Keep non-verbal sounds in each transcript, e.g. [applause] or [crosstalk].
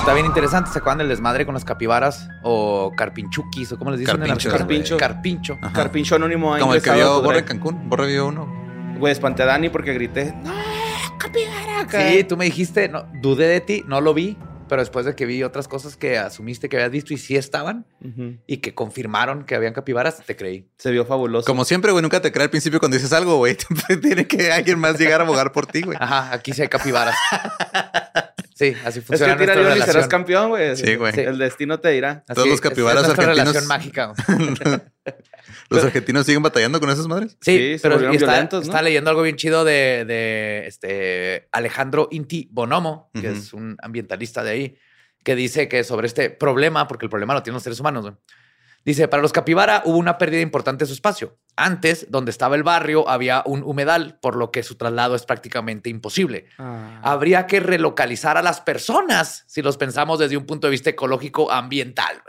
Está bien interesante. ¿Se acuerdan del desmadre con los capibaras o carpinchuquis o cómo les dicen? en Carpinchos, la- Carpincho. Carpincho. Ajá. Carpincho Anónimo Como el que vio Borre. Cancún. Borre vio uno. Güey, espanté a Dani porque grité. ¡No, capibara! acá". Sí, tú me dijiste, no, dudé de ti, no lo vi, pero después de que vi otras cosas que asumiste que habías visto y sí estaban y que confirmaron que habían capibaras, te creí. Se vio fabuloso. Como siempre, güey, nunca te crees al principio cuando dices algo, güey. [laughs] Tiene que alguien más llegar a abogar por ti, güey. Ajá, aquí sí hay capibaras. [laughs] Sí, así Es funciona que tira León y serás campeón, güey. Sí, güey. El destino te dirá. Así Todos los es- capibaras es argentinos- relación mágica. [laughs] ¿Los argentinos siguen batallando con esas madres? Sí, Sí, se pero y está, violentos, ¿no? está leyendo algo bien chido de, de, este Alejandro Inti Bonomo, que es un ambientalista de ahí, que dice que sobre este problema, porque el problema lo tienen los seres humanos, güey. Dice, para los capibara hubo una pérdida importante de su espacio. Antes, donde estaba el barrio, había un humedal, por lo que su traslado es prácticamente imposible. Ah. Habría que relocalizar a las personas si los pensamos desde un punto de vista ecológico ambiental.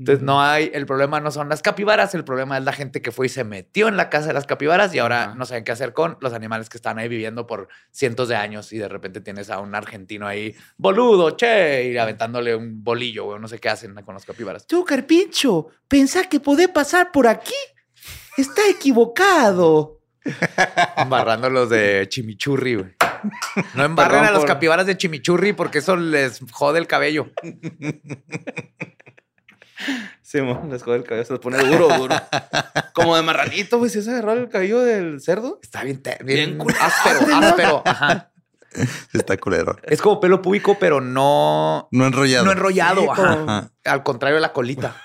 Entonces no hay, el problema no son las capibaras, el problema es la gente que fue y se metió en la casa de las capibaras y ahora no saben qué hacer con los animales que están ahí viviendo por cientos de años y de repente tienes a un argentino ahí, boludo, che, y aventándole un bolillo, güey, no sé qué hacen con los capibaras. Tú, Carpincho, ¿pensás que podés pasar por aquí? Está equivocado. Embarrándolos de chimichurri, güey. No embarren a los por- capibaras de chimichurri porque eso les jode el cabello. Sí, mo, les jode el cabello, se les pone duro, duro. Como de marranito, güey. ¿Sí se agarró el cabello del cerdo? Está bien, Bien bien culero, áspero, ¿no? áspero. Ajá. Está culero. Es como pelo púbico, pero no, No enrollado. no enrollado. Sí, ajá. como- Ajá. Al contrario de la colita.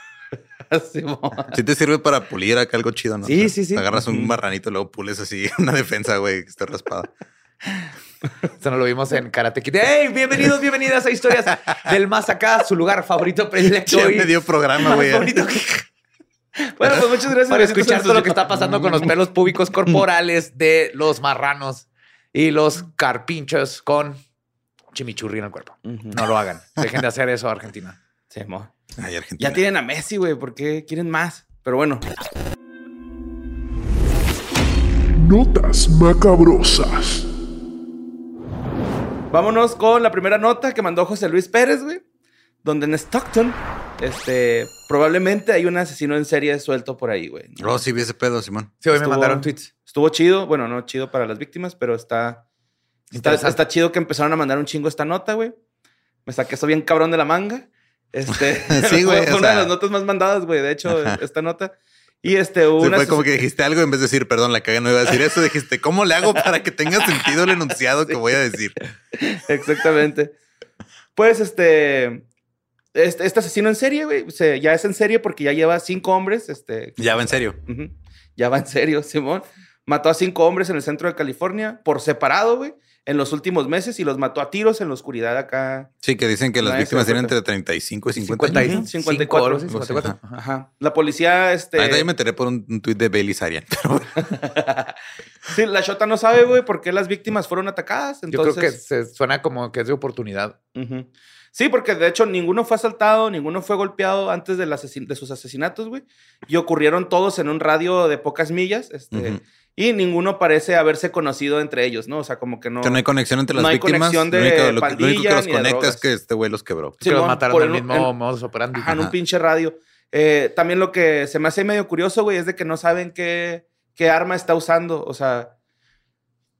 [laughs] Sí, mo. Sí te sirve para pulir acá algo chido, ¿no? Sí, O sea, sí, sí. Agarras un marranito y luego pules así [laughs] una defensa, güey, que esté raspada. [laughs] Eso no lo vimos en Karate Kid. ¡Hey! Bienvenidos, bienvenidas a Historias del Más Acá, su lugar favorito predilecto. Ya y me dio programa, güey. favorito que- Bueno, pues muchas gracias. Besitos escuchar todo lo que está pasando con los pelos públicos corporales de los marranos y los carpinchos con chimichurri en el cuerpo. No lo hagan. Dejen de hacer eso, Argentina. Sí, mo. Ay, Argentina. Ya tienen a Messi, güey. ¿Por qué quieren más? Pero bueno. Notas macabrosas. Vámonos con la primera nota que mandó José Luis Pérez, güey. Donde en Stockton, este, probablemente hay un asesino en serie suelto por ahí, güey. Oh, sí, vi ese pedo, Simón. Sí, hoy me mandaron tweets. Estuvo chido. Bueno, no chido para las víctimas, pero está. Está, está chido que empezaron a mandar un chingo esta nota, güey. Me saqué eso bien cabrón de la manga. Este, [laughs] Sí, güey, [laughs] Fue una de las notas más mandadas, güey. De hecho, Ajá. esta nota. Y este, hubo Sí, una fue como que dijiste algo en vez de decir, perdón, la caga no iba a decir eso. Dijiste, ¿cómo le hago para que tenga sentido el enunciado que voy a decir? [laughs] Exactamente. Pues este. Este, este asesino en serie, güey. se- ya es en serie porque ya lleva cinco hombres. Este. Ya va en serio. Ya va en serio, Simón. Mató a cinco hombres en el centro de California por separado, güey. En los últimos meses y los mató a tiros en la oscuridad acá. Sí, que dicen que las víctimas cuenta. entre 35 y 50 50 años. y 54, algo así, algo así, 54. ajá. La policía, este. Ahorita yo me enteré por un, un tuit de Bailey Sarian. [laughs] Pero sí, la Shota no sabe, güey, por qué las víctimas fueron atacadas. Yo Entonces, creo que se suena como que es de oportunidad. Sí, porque de hecho ninguno fue asaltado, ninguno fue golpeado antes del de sus asesinatos, güey. Y ocurrieron todos en un radio de pocas millas. Este. Y ninguno parece haberse conocido entre ellos, ¿no? O sea, como que no. Que no hay conexión entre las No hay víctimas. conexión de lo, único, lo que- lo único pandilla que los conecta es que este güey los quebró. que los mataron el- mismo en- modus operandi. Ajá, en un pinche radio. Eh, también lo que se me hace medio curioso, güey, es de que no saben qué, qué arma está usando. O sea,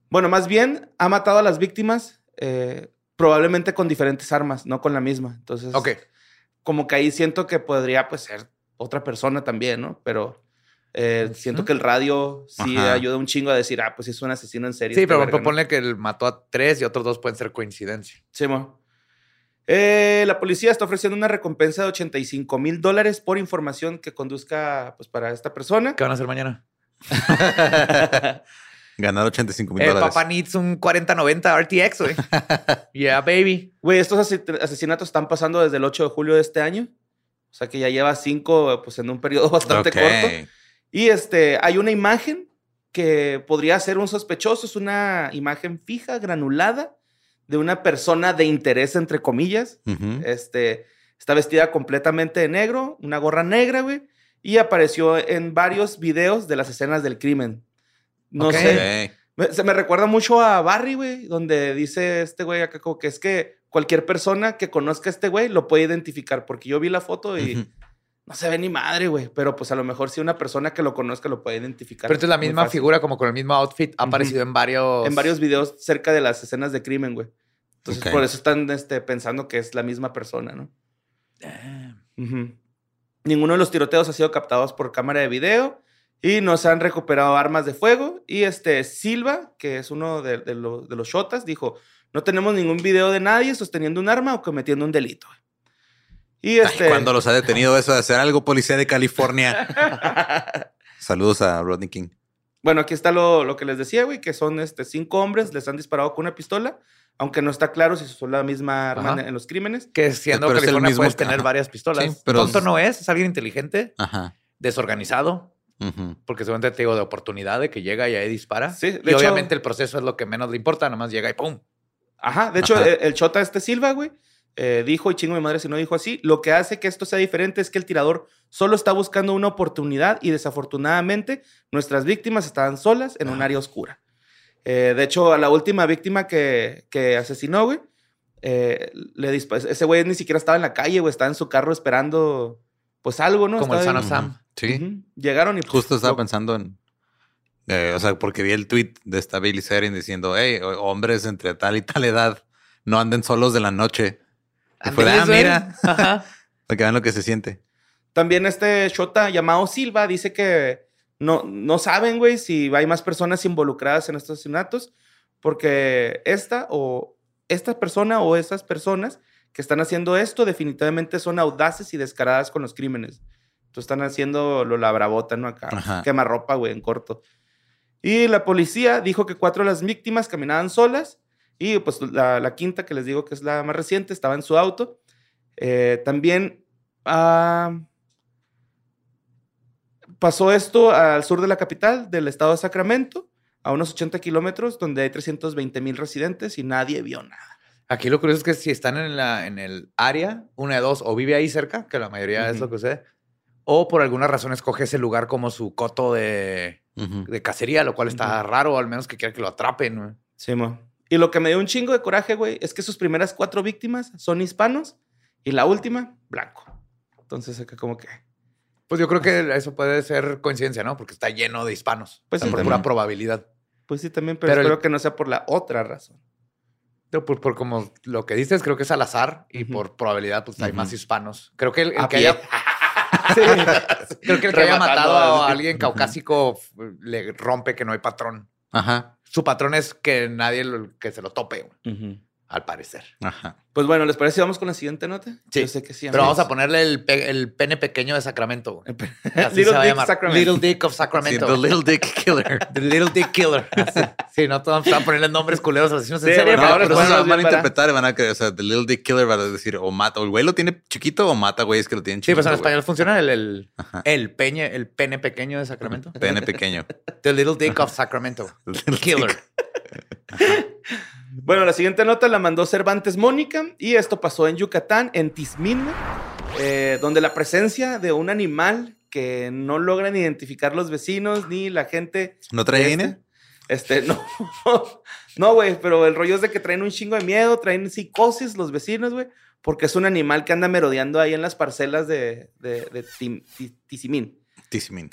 bueno, más bien ha matado a las víctimas eh, probablemente con diferentes armas, no con la misma. Entonces, Ok. como que ahí siento que podría pues ser otra persona también, ¿no? Pero eh, siento que el radio sí Ajá. ayuda un chingo a decir, ah, pues es un asesino en serie. Sí, pero verga, ¿no? propone que él mató a tres y otros dos pueden ser coincidencia. Sí, mo. Eh, la policía está ofreciendo una recompensa de 85 mil dólares por información que conduzca pues, para esta persona. ¿Qué van a hacer mañana? [laughs] Ganar 85 mil El dólares. papá needs un 4090 RTX, güey. [laughs] yeah, baby. Güey, estos ase- asesinatos están pasando desde el 8 de julio de este año. O sea que ya lleva cinco pues, en un periodo [laughs] bastante Ok. corto. Y este, hay una imagen que podría ser un sospechoso. Es una imagen fija, granulada, de una persona de interés, entre comillas. Este, está vestida completamente de negro, una gorra negra, güey. Y apareció en varios videos de las escenas del crimen. No sé. Se me recuerda mucho a Barry, güey, donde dice este güey acá como que es que cualquier persona que conozca a este güey lo puede identificar. Porque yo vi la foto y. no se ve ni madre, güey. Pero pues a lo mejor si una persona que lo conozca lo puede identificar. Pero esta es la misma figura, como con el mismo outfit. Ha aparecido en varios. En varios videos cerca de las escenas de crimen, güey. Entonces por eso están este, pensando que es la misma persona, ¿no? Ninguno de los tiroteos ha sido captados por cámara de video y no se han recuperado armas de fuego. Y este Silva, que es uno de, de lo- de los shotas, dijo: No tenemos ningún video de nadie sosteniendo un arma o cometiendo un delito. Y este. cuando los ha detenido eso de hacer algo, policía de California. [laughs] Saludos a Rodney King. Bueno, aquí está lo, lo que les decía, güey, que son este, cinco hombres, les han disparado con una pistola, aunque no está claro si son la misma arma en, en los crímenes. Que siendo Pero es el California mismo- puedes tener ajá. varias pistolas. Sí, pero Tonto es- no es, es alguien inteligente, Ajá. desorganizado, porque seguramente te digo de oportunidad de que llega y ahí dispara. Sí, de y hecho- obviamente el proceso es lo que menos le importa, nada más llega y ¡pum! Ajá, de hecho, Ajá. el, el chota este Silva, güey, eh, dijo, y chingo mi madre si no dijo así, lo que hace que esto sea diferente es que el tirador solo está buscando una oportunidad y desafortunadamente nuestras víctimas estaban solas en un área oscura. Eh, de hecho, a la última víctima que, que asesinó, güey, eh, le ese güey ni siquiera estaba en la calle, güey, estaba en su carro esperando, pues algo, ¿no? Como el Estaba ahí- of Sam. Sí. Llegaron y pues, Justo estaba lo- pensando en. eh, o sea, porque vi el tweet de esta Billy Serin diciendo: Hey, ho- hombres entre tal y tal edad no anden solos de la noche. Y fue ah, mira. Ajá. [laughs] Para que vean lo que se siente. También este Shota llamado Silva dice que no, no saben, güey, si hay más personas involucradas en estos asesinatos, porque esta o esta persona o esas personas que están haciendo esto definitivamente son audaces y descaradas con los crímenes. Entonces están haciendo lo la bravota, ¿no? Acá, Ajá. quema ropa, güey, en corto. Y la policía dijo que cuatro de las víctimas caminaban solas y pues la, la quinta, que les digo que es la más reciente, estaba en su auto. Eh, también ah, pasó esto al sur de la capital del estado de Sacramento, a unos 80 kilómetros, donde hay 320 mil residentes y nadie vio nada. Aquí lo curioso es que si están en, la, en el área, una de dos, o vive ahí cerca, que la mayoría es lo que sucede, o por alguna razón escoge ese lugar como su coto de, Ujú. de cacería, lo cual está raro, o al menos que quiera que lo atrapen. Sí, mo. Y lo que me dio un chingo de coraje, güey, es que sus primeras cuatro víctimas son hispanos y la última, blanco. Entonces, acá como que... Pues yo creo que eso puede ser coincidencia, ¿no? Porque está lleno de hispanos. Pues sí, por también. pura probabilidad. Pues sí, también, pero, Pero el- espero que no sea por la otra razón. Yo, Por, por como lo que dices, creo que es al azar y por probabilidad, pues hay más hispanos. Creo que el, el que haya. [laughs] Sí. Creo que el que haya matado a alguien caucásico le rompe que no hay patrón. Ajá. Su patrón es que nadie lo- que se lo tope, al parecer. Ajá. Pues bueno, ¿les parece vamos con la siguiente nota? Sí. Yo sé que sí. Pero vamos a amigos. poner el, pe- el pene pequeño de Sacramento. Así Little se va a Dick llamar. Sacramento. Little Dick of Sí, Sacramento. the Little Dick Killer. [laughs] The Little Dick Killer. Así. Sí, no todos van a ponerle nombres culeros a asesinos en Sí, serie. bueno, pero- ahora pero después eso nos van a interpretar y van a creer, o sea, The Little Dick Killer va a decir o mata, o el güey lo tiene chiquito o mata güeyes que lo tienen Sí, chiquito. pues en güey. español funciona el, el, peñe, el pene pequeño de Sacramento. Pene pequeño. [laughs] The Little Dick of Sacramento. [laughs] Killer. Bueno, la siguiente nota la mandó Cervantes Mónica y esto pasó en Yucatán, en Tizmín, eh, donde la presencia de un animal que no logran identificar los vecinos ni la gente. ¿No trae INE? Este, este, [laughs] no. no, güey, pero el rollo es de que traen un chingo de miedo, traen psicosis los vecinos, güey, porque es un animal que anda merodeando ahí en las parcelas de, de, de Tizimín. Tizimín.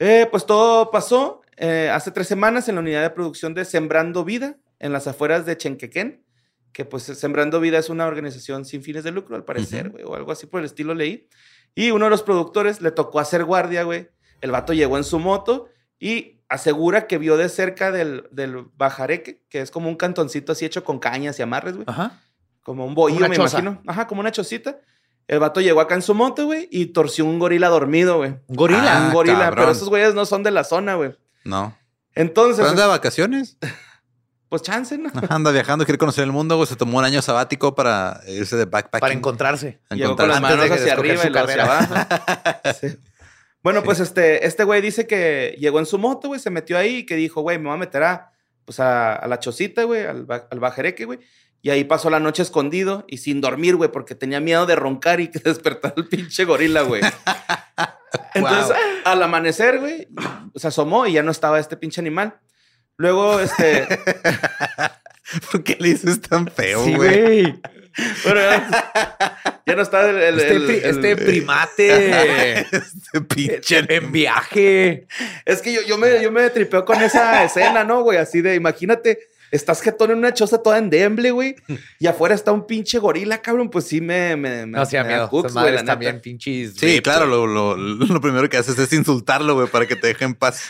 Eh, pues todo pasó eh, hace tres semanas en la unidad de producción de Sembrando Vida, en las afueras de Chenquequén, que pues Sembrando Vida es una organización sin fines de lucro, al parecer, güey, o algo así por el estilo leí. Y uno de los productores le tocó hacer guardia, güey. El vato llegó en su moto y asegura que vio de cerca del, del bajareque, que es como un cantoncito así hecho con cañas y amarres, güey. Ajá. Como un bohío, me choza. imagino. Ajá, como una chocita. El vato llegó acá en su moto, güey, y torció un gorila dormido, güey. Un gorila. Ah, un gorila, cabrón. pero esos güeyes no son de la zona, güey. No. Entonces, ¿Pero anda de vacaciones? [laughs] pues chance, ¿no? Anda viajando, quiere conocer el mundo, güey. Se tomó un año sabático para irse de backpacking. para encontrarse. Llegó con encontrar- las manos hacia arriba y hacia abajo. [laughs] Sí. Bueno, pues este, este güey dice que llegó en su moto, güey, se metió ahí y que dijo, güey, me voy a meter a, pues a, a la chocita, güey, al, al bajereque, güey. Y ahí pasó la noche escondido y sin dormir, güey, porque tenía miedo de roncar y [laughs] que despertar al pinche gorila, güey. [laughs] Entonces, al amanecer, güey, se asomó y ya no estaba este pinche animal. Luego, este, [laughs] ¿Por qué le dices tan feo, Sí, güey? güey. bueno, ya, ya no está el, el- Este, el- pri- el- este primate [laughs] este pinche. en viaje. Es que yo, yo, me, yo me tripeo con esa escena, ¿no, güey? Así de, imagínate, estás jetón en una choza toda endeble, güey, [laughs] y afuera está un pinche gorila, cabrón, pues sí me... me, me No hacía me miedo. Esas güey, la también pinches. Sí, claro, lo, lo, lo primero que haces es insultarlo, güey, para que te deje en paz.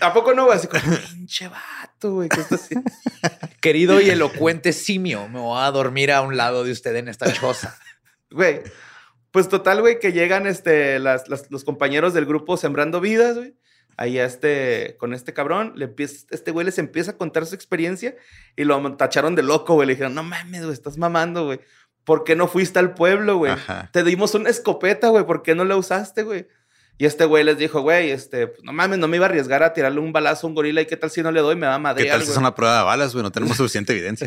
¿A poco no, güey? Así como, pinche vato, güey, ¿qué estás haciendo? [laughs] Querido y elocuente simio, me voy a dormir a un lado de usted en esta choza. [laughs] Güey, pues total, güey, que llegan este, las, las- los compañeros del grupo Sembrando Vidas, güey. Ahí a este, con este cabrón, le empieza, este güey les empieza a contar su experiencia y lo tacharon de loco, güey. Le dijeron, no mames, güey, estás mamando, güey. ¿Por qué no fuiste al pueblo, güey? Ajá. Te dimos una escopeta, güey. ¿Por qué no la usaste, güey? Y este güey les dijo, güey, este, pues, no mames, no me iba a arriesgar a tirarle un balazo a un gorila. ¿Y qué tal si no le doy? Me va a ¿Qué madrear, tal si es una prueba de balas, güey? No tenemos [laughs] suficiente evidencia.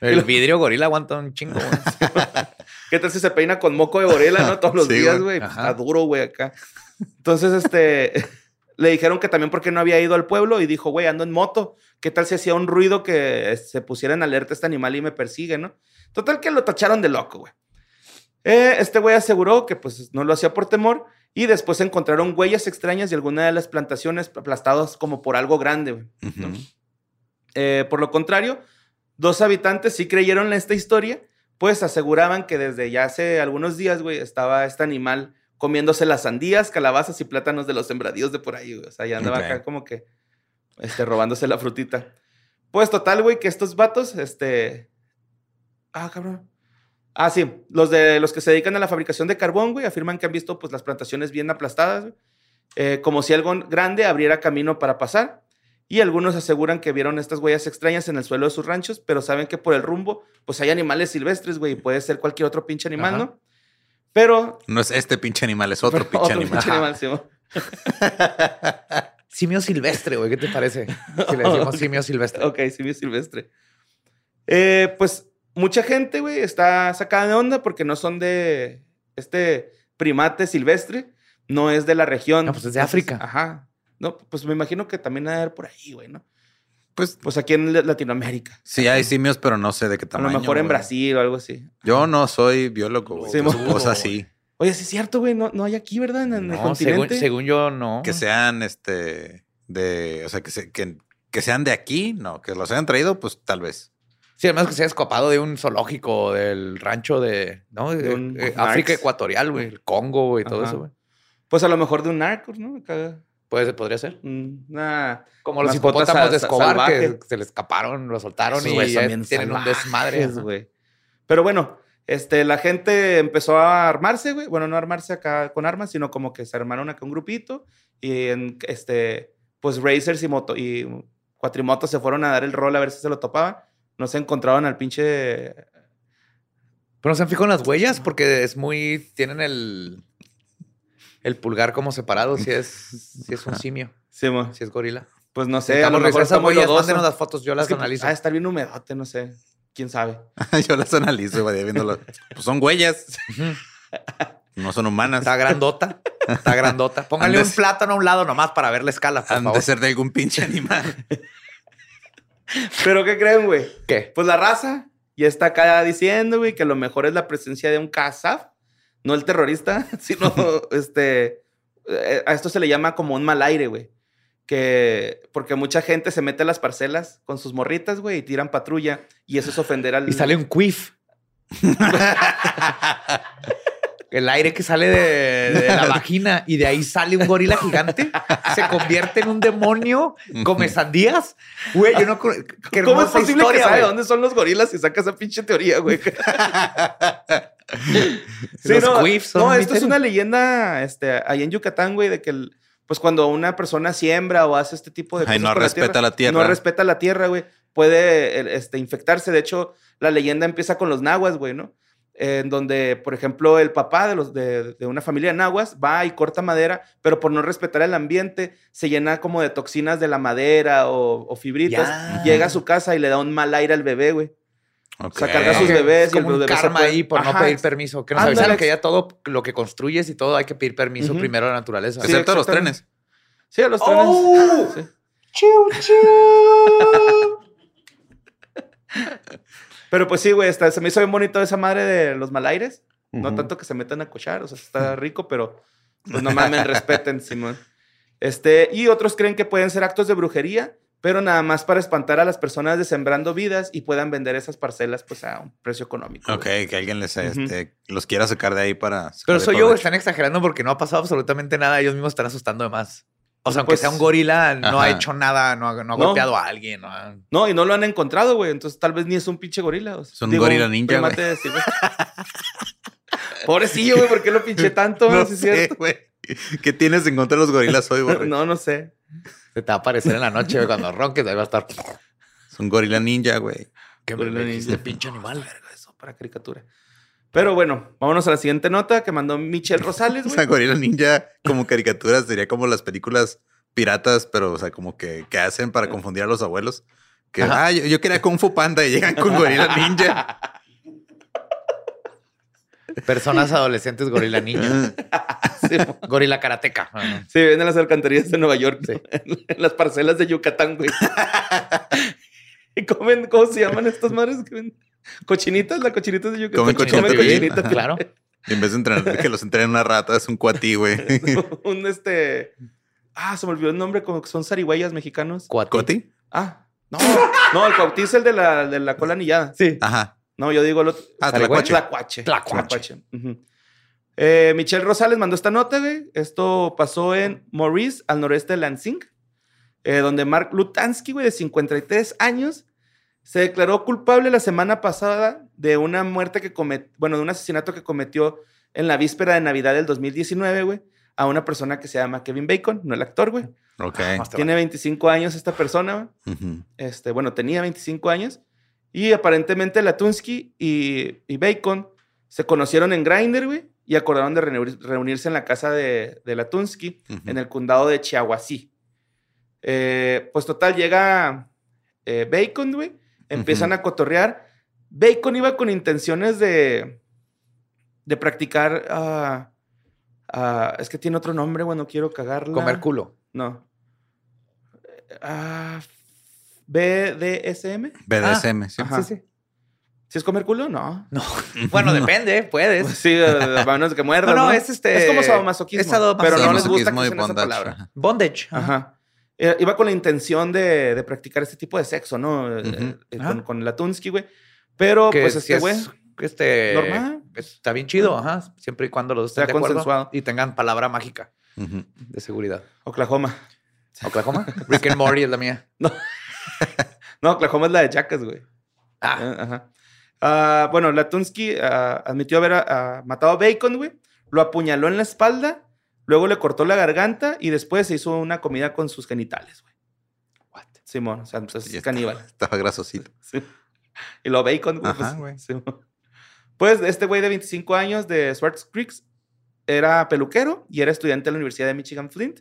El vidrio gorila aguanta un chingo. güey. [laughs] ¿Qué tal si se peina con moco de gorila, no? Todos los Sí, días, güey. Pues. Está duro, güey, acá. Entonces, este, [laughs] le dijeron que también porque no había ido al pueblo y dijo, güey, ando en moto. ¿Qué tal si hacía un ruido que se pusiera en alerta este animal y me persigue, no? Total que lo tacharon de loco, güey. Eh, este güey aseguró que pues no lo hacía por temor y después encontraron huellas extrañas de alguna de las plantaciones aplastadas como por algo grande, güey. Eh, por lo contrario, dos habitantes sí creyeron en esta historia, pues aseguraban que desde ya hace algunos días, güey, estaba este animal comiéndose las sandías, calabazas y plátanos de los sembradíos de por ahí, güey. O sea, ya andaba acá como que este, robándose la frutita. Pues total, güey, que estos vatos, este... Ah, cabrón. Ah, sí, los de los que se dedican a la fabricación de carbón, güey, afirman que han visto pues las plantaciones bien aplastadas, güey, eh, como si algo grande abriera camino para pasar. Y algunos aseguran que vieron estas huellas extrañas en el suelo de sus ranchos, pero saben que por el rumbo, pues hay animales silvestres, güey, y puede ser cualquier otro pinche animal, Ajá. ¿no? Pero... No es este pinche animal, es [laughs] otro pinche animal. pinche animal, sí. [laughs] Simio silvestre, güey. ¿Qué te parece? Si le decimos [laughs] simio silvestre. Ok, simio silvestre. Eh, pues mucha gente, güey, está sacada de onda porque no son de este primate silvestre, no es de la región. No, pues es de Entonces, África. Ajá. No, pues me imagino que también ha de haber por ahí, güey, ¿no? Pues Pues aquí en Latinoamérica. sí hay simios, pero no sé de qué A tamaño. lo mejor en güey. Brasil o algo así. Yo no soy biólogo, güey. Sí, cosas así. Oye, sí es cierto, güey, no, no hay aquí, ¿verdad? En, en el No, continente. según yo, no. Que sean este de, o sea, que, se- que, que sean de aquí, no, que los hayan traído, pues tal vez. Sí, además que se haya escapado de un zoológico del rancho de, ¿no? De Eh, un eh. África ecuatorial, güey. El Congo, güey, todo eso, güey. Pues a lo mejor de un narco, ¿no? Acá, Puede, podría ser. mm, Como los hipopótamos de Escobar salvajes. que se le escaparon, lo soltaron y ya tienen un desmadre. güey. Pero bueno, este, la gente empezó a armarse, güey. Bueno, no armarse acá con armas, sino como que se armaron acá un grupito. Y en, este, pues racers y moto y cuatrimotos se fueron a dar el rol a ver si se lo topaban. No se encontraban al pinche. Pero no se han fijado en las huellas porque es muy. Tienen el. El pulgar como separado, si es, si es un simio, Sí, mo. si es gorila. pues no sé, a Necesitamos lo mejor está muy mándenos las fotos, yo las Es que, analizo. Ah, estar bien humedote, no sé. ¿Quién sabe? [laughs] Yo las analizo, güey, viéndolo. Pues son huellas. No son humanas. Está grandota. Está grandota. [laughs] Póngale Han un plátano a un lado nomás para ver la escala, por Han favor. de ser de algún pinche animal. [laughs] ¿Pero qué creen, güey? ¿Qué? Pues la raza ya está acá diciendo, güey, que lo mejor es la presencia de un Kazaf, no el terrorista, [laughs] sino [laughs] este. eh, A esto se le llama como un mal aire, güey. Que. Porque mucha gente se mete a las parcelas con sus morritas, güey, y tiran patrulla. Y eso es ofender al. Y sale un quiff. [laughs] El aire que sale de, de la vagina y de ahí sale un gorila gigante, se convierte en un demonio, come sandías. Güey, yo no. ¿Cómo es posible historia, que sabe dónde son los gorilas y saca esa pinche teoría, güey? Sí, no, quiffs esto es una leyenda este, ahí en Yucatán, güey, de que el- pues cuando una persona siembra o hace este tipo de Ay, cosas no respeta la tierra. no respeta la tierra, güey, puede este, infectarse. De hecho, la leyenda empieza con los nahuas, güey, ¿no? En donde, por ejemplo, el papá de, los, de, de una familia de nahuas va y corta madera, pero por no respetar el ambiente, se llena como de toxinas de la madera o, o fibritas. Llega a su casa y le da un mal aire al bebé, güey. Ok. O sea, carga sus bebés es y el un bebé karma puede- ahí por no pedir permiso. Que nos Ándale. avisaron que ya todo lo que construyes y todo hay que pedir permiso primero a la naturaleza. Sí, Excepto los trenes. Sí, a los trenes. ¡Oh! Sí. [laughs] Pero pues sí, güey, está- se me hizo bien bonito esa madre de los malaires. No Ujú. tanto que se metan a cochar, o sea, está rico, pero pues [laughs] no mames, respeten, Simón. Este, y otros creen que pueden ser actos de brujería, pero nada más para espantar a las personas de sembrando vidas y puedan vender esas parcelas pues a un precio económico. Ok, güey. que alguien les este, los quiera sacar de ahí para. Pero soy yo, güey, están exagerando porque no ha pasado absolutamente nada. Ellos mismos están asustando de más. O sea, aunque Pues- sea un gorila, no ha hecho nada, no ha, no ha No. golpeado a alguien. no ha- No, y no lo han encontrado, güey, entonces tal vez ni es un pinche gorila. o sea, Es un gorila ninja, silvestre. Pobrecillo, güey, ¿por qué lo pinché tanto? [laughs] No güey. ¿Qué tienes en contra de los gorilas hoy, [laughs] güey? No, no sé. Se te va a aparecer en la noche güey, cuando ronques, ahí va a estar. Es un gorila ninja, güey. ¿Qué Gorila ninja. pinche animal? Verga, eso para caricatura. Pero bueno, vámonos a la siguiente nota que mandó Michelle Rosales, O [laughs] sea, güey. gorila ninja como caricatura sería como las películas piratas, pero, o sea, como que, que hacen para confundir a los abuelos. Que, Ajá. ah, yo, yo quería Kung Fu Panda y llegan con gorila ninja. [laughs] Personas adolescentes gorila niña. [laughs] Sí, gorila karateca. Ah, Sí, ven en las alcantarillas de Nueva York, Sí. [laughs] en las parcelas de Yucatán, güey. [laughs] ¿Y comen, cómo se llaman estas madres? ¿Cochinitas? ¿La cochinita de Yucatán? Comen cochinita Sí, cochinita. Claro. Y en vez de entrenar, que los entrenen una rata, es un cuatí, güey. Un este... Ah, se me olvidó el nombre, como que son zarigüeyas mexicanos. Cuati. ¿Coti? Ah, no, no, el cuauhti es el de la, de la cola anillada. Sí. Ajá. No, yo digo el otro. Ah, tlacuache. Tlacuache. Tlacuache. Ujú. Eh, Michelle Rosales mandó esta nota, güey. Esto pasó en Maurice, al noreste de Lansing, eh, donde Mark Lutansky, güey, de 53 años, se declaró culpable la semana pasada de una muerte que cometió, bueno, de un asesinato que cometió en la víspera de Navidad del 2019, güey, a una persona que se llama Kevin Bacon, no el actor, güey. Ok. Te Tiene 25 años esta persona, güey. Este, bueno, tenía 25 años. Y aparentemente Latunsky y, y Bacon se conocieron en Grindr, güey, y acordaron de reunir- reunirse en la casa de, de Latunsky, en el condado de Chiahuasí. Eh, pues total, llega eh, Bacon, güey, empiezan a cotorrear. Bacon iba con intenciones de, de practicar, ah, ah, es que tiene otro nombre, güey, no quiero cagarla. Comer culo. No. Ah, BDSM. BDSM, sí. Ajá. Sí, sí. ¿Sí es comer culo? No. No. [laughs] Bueno, depende, [laughs] puedes. Sí, a menos que [laughs] muerdas. No, no, ¿no? es este- Es como sadomasoquismo. es sadomasoquismo. Pero no les gusta que usen esa bondage. palabra. Ajá. Bondage. Ajá. Eh, iba con la intención de, de practicar este tipo de sexo, ¿no? Eh, eh, Ajá. con, con Latunsky, güey. Pero, Que pues, este es, güey. este, normal. Está bien chido, ajá. Siempre y cuando los dos Sea estén de acuerdo consensuado. y tengan palabra mágica de seguridad. Oklahoma. Oklahoma. Rick and Morty es la mía. No, [laughs] Oklahoma es la de Jackass, güey. Ah, Ah, Ajá. Ah, bueno, Latunsky ah, admitió haber ah, matado a Bacon, güey. Lo apuñaló en la espalda, luego le cortó la garganta y después se hizo una comida con sus genitales, güey. what? Simón, o sea, pues es caníbal. Estaba grasosito. [laughs] Sí. Y lo bacon, güey. Ajá, pues, güey. Pues este güey de 25 años de Swartz Creeks era peluquero y era estudiante de la Universidad de Michigan Flint.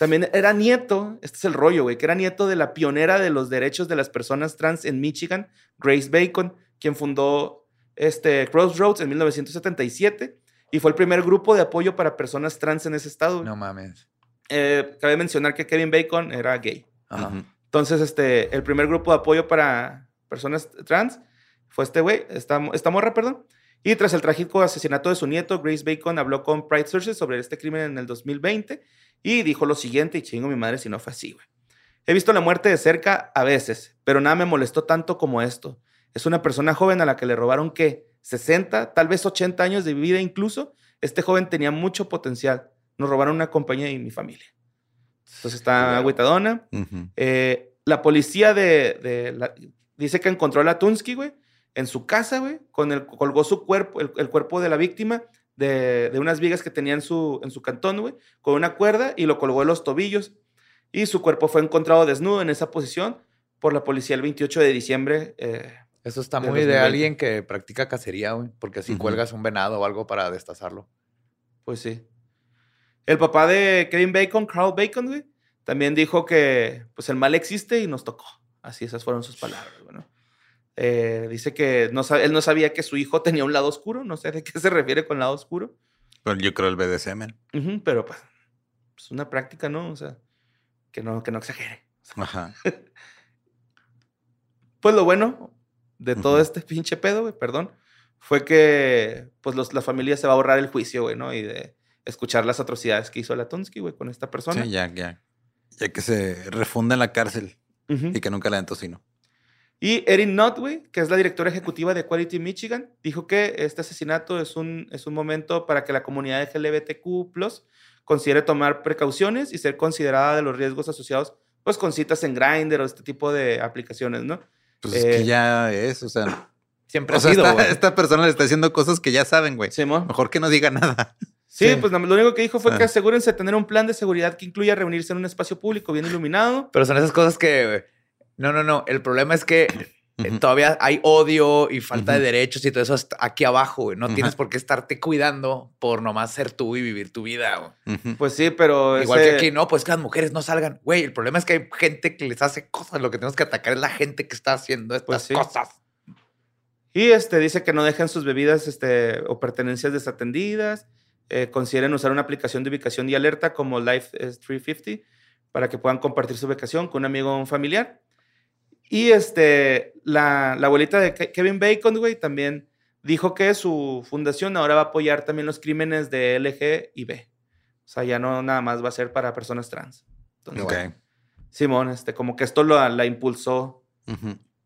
También era nieto, este es el rollo, güey, que era nieto de la pionera de los derechos de las personas trans en Michigan, Grace Bacon, quien fundó este Crossroads en 1977 Y fue el primer grupo de apoyo para personas trans en ese estado. güey. No mames. Eh, cabe mencionar que Kevin Bacon era gay. Ajá. Entonces, este, el primer grupo de apoyo para personas trans fue este güey, esta, esta morra, perdón. Y tras el trágico asesinato de su nieto, Grace Bacon habló con Pride Sources sobre este crimen en el 2020 y dijo lo siguiente, y chingo mi madre si no fue así, güey. He visto la muerte de cerca a veces, pero nada me molestó tanto como esto. Es una persona joven a la que le robaron, ¿qué? 60, tal vez 80 años de vida incluso. Este joven tenía mucho potencial. Nos robaron una compañía y mi familia. Entonces está agüitadona. Ujú. Eh, la policía de, de la- dice que encontró a la Tunsky, güey, en su casa, güey, con el, colgó su cuerpo, el, el cuerpo de la víctima de, de unas vigas que tenía en su, en su cantón, güey, con una cuerda y lo colgó de los tobillos. Y su cuerpo fue encontrado desnudo en esa posición por la policía el 28 de diciembre. eh, Eso está De muy de 2020. alguien que practica cacería, güey. Porque así cuelgas un venado o algo para destazarlo. Pues sí. El papá de Kevin Bacon, Carl Bacon, güey, también dijo que pues el mal existe y nos tocó. Así esas fueron sus palabras, bueno. Dice que no él no sabía que su hijo tenía un lado oscuro, no sé de qué se refiere con lado oscuro, Pero yo creo el BDSM. Ujú, pero pues es una práctica, ¿no? O sea, que no, que no exagere. Ajá. [laughs] Pues lo bueno de todo este pinche pedo, güey, perdón, fue que pues los, la familia se va a ahorrar el juicio, güey, ¿no? Y de escuchar las atrocidades que hizo la Tonsky, güey, con esta persona. Sí, ya, ya. Ya que se refunda en la cárcel y que nunca le den tocino. Y Erin güey, que es la directora ejecutiva de Quality Michigan, dijo que este asesinato es un, es un momento para que la comunidad LGBTQ considere tomar precauciones y ser considerada de los riesgos asociados pues con citas en Grindr o este tipo de aplicaciones, ¿no? Pues es Eh, que ya es, o sea. Siempre O ha sido, esta, esta persona le está haciendo cosas que ya saben, güey. Simón. Mejor que no diga nada. Sí, Sí. pues lo único que dijo fue Ah. que asegúrense de tener un plan de seguridad que incluya reunirse en un espacio público bien iluminado. Pero son esas cosas que. No, no, no. El problema es que eh, todavía hay odio y falta de derechos y todo eso hasta aquí abajo, güey. No tienes por qué estarte cuidando por nomás ser tú y vivir tu vida, güey. Pues sí, pero Igual ese- que aquí, no, pues que las mujeres no salgan. Güey, el problema es que hay gente que les hace cosas. Lo que tenemos que atacar es la gente que está haciendo estas Pues sí. cosas. Y este, dice que no dejen sus bebidas este, o pertenencias desatendidas. eh, consideren usar una aplicación de ubicación y alerta como Life eh, 350 para que puedan compartir su ubicación con un amigo o un familiar. Y este, la, la abuelita de Ke- Kevin Bacon, güey, también dijo que su fundación ahora va a apoyar también los crímenes de LG y B. O sea, ya no nada más va a ser para personas trans. Entonces, Ok. bueno, Simón, este, como que esto lo, la impulsó,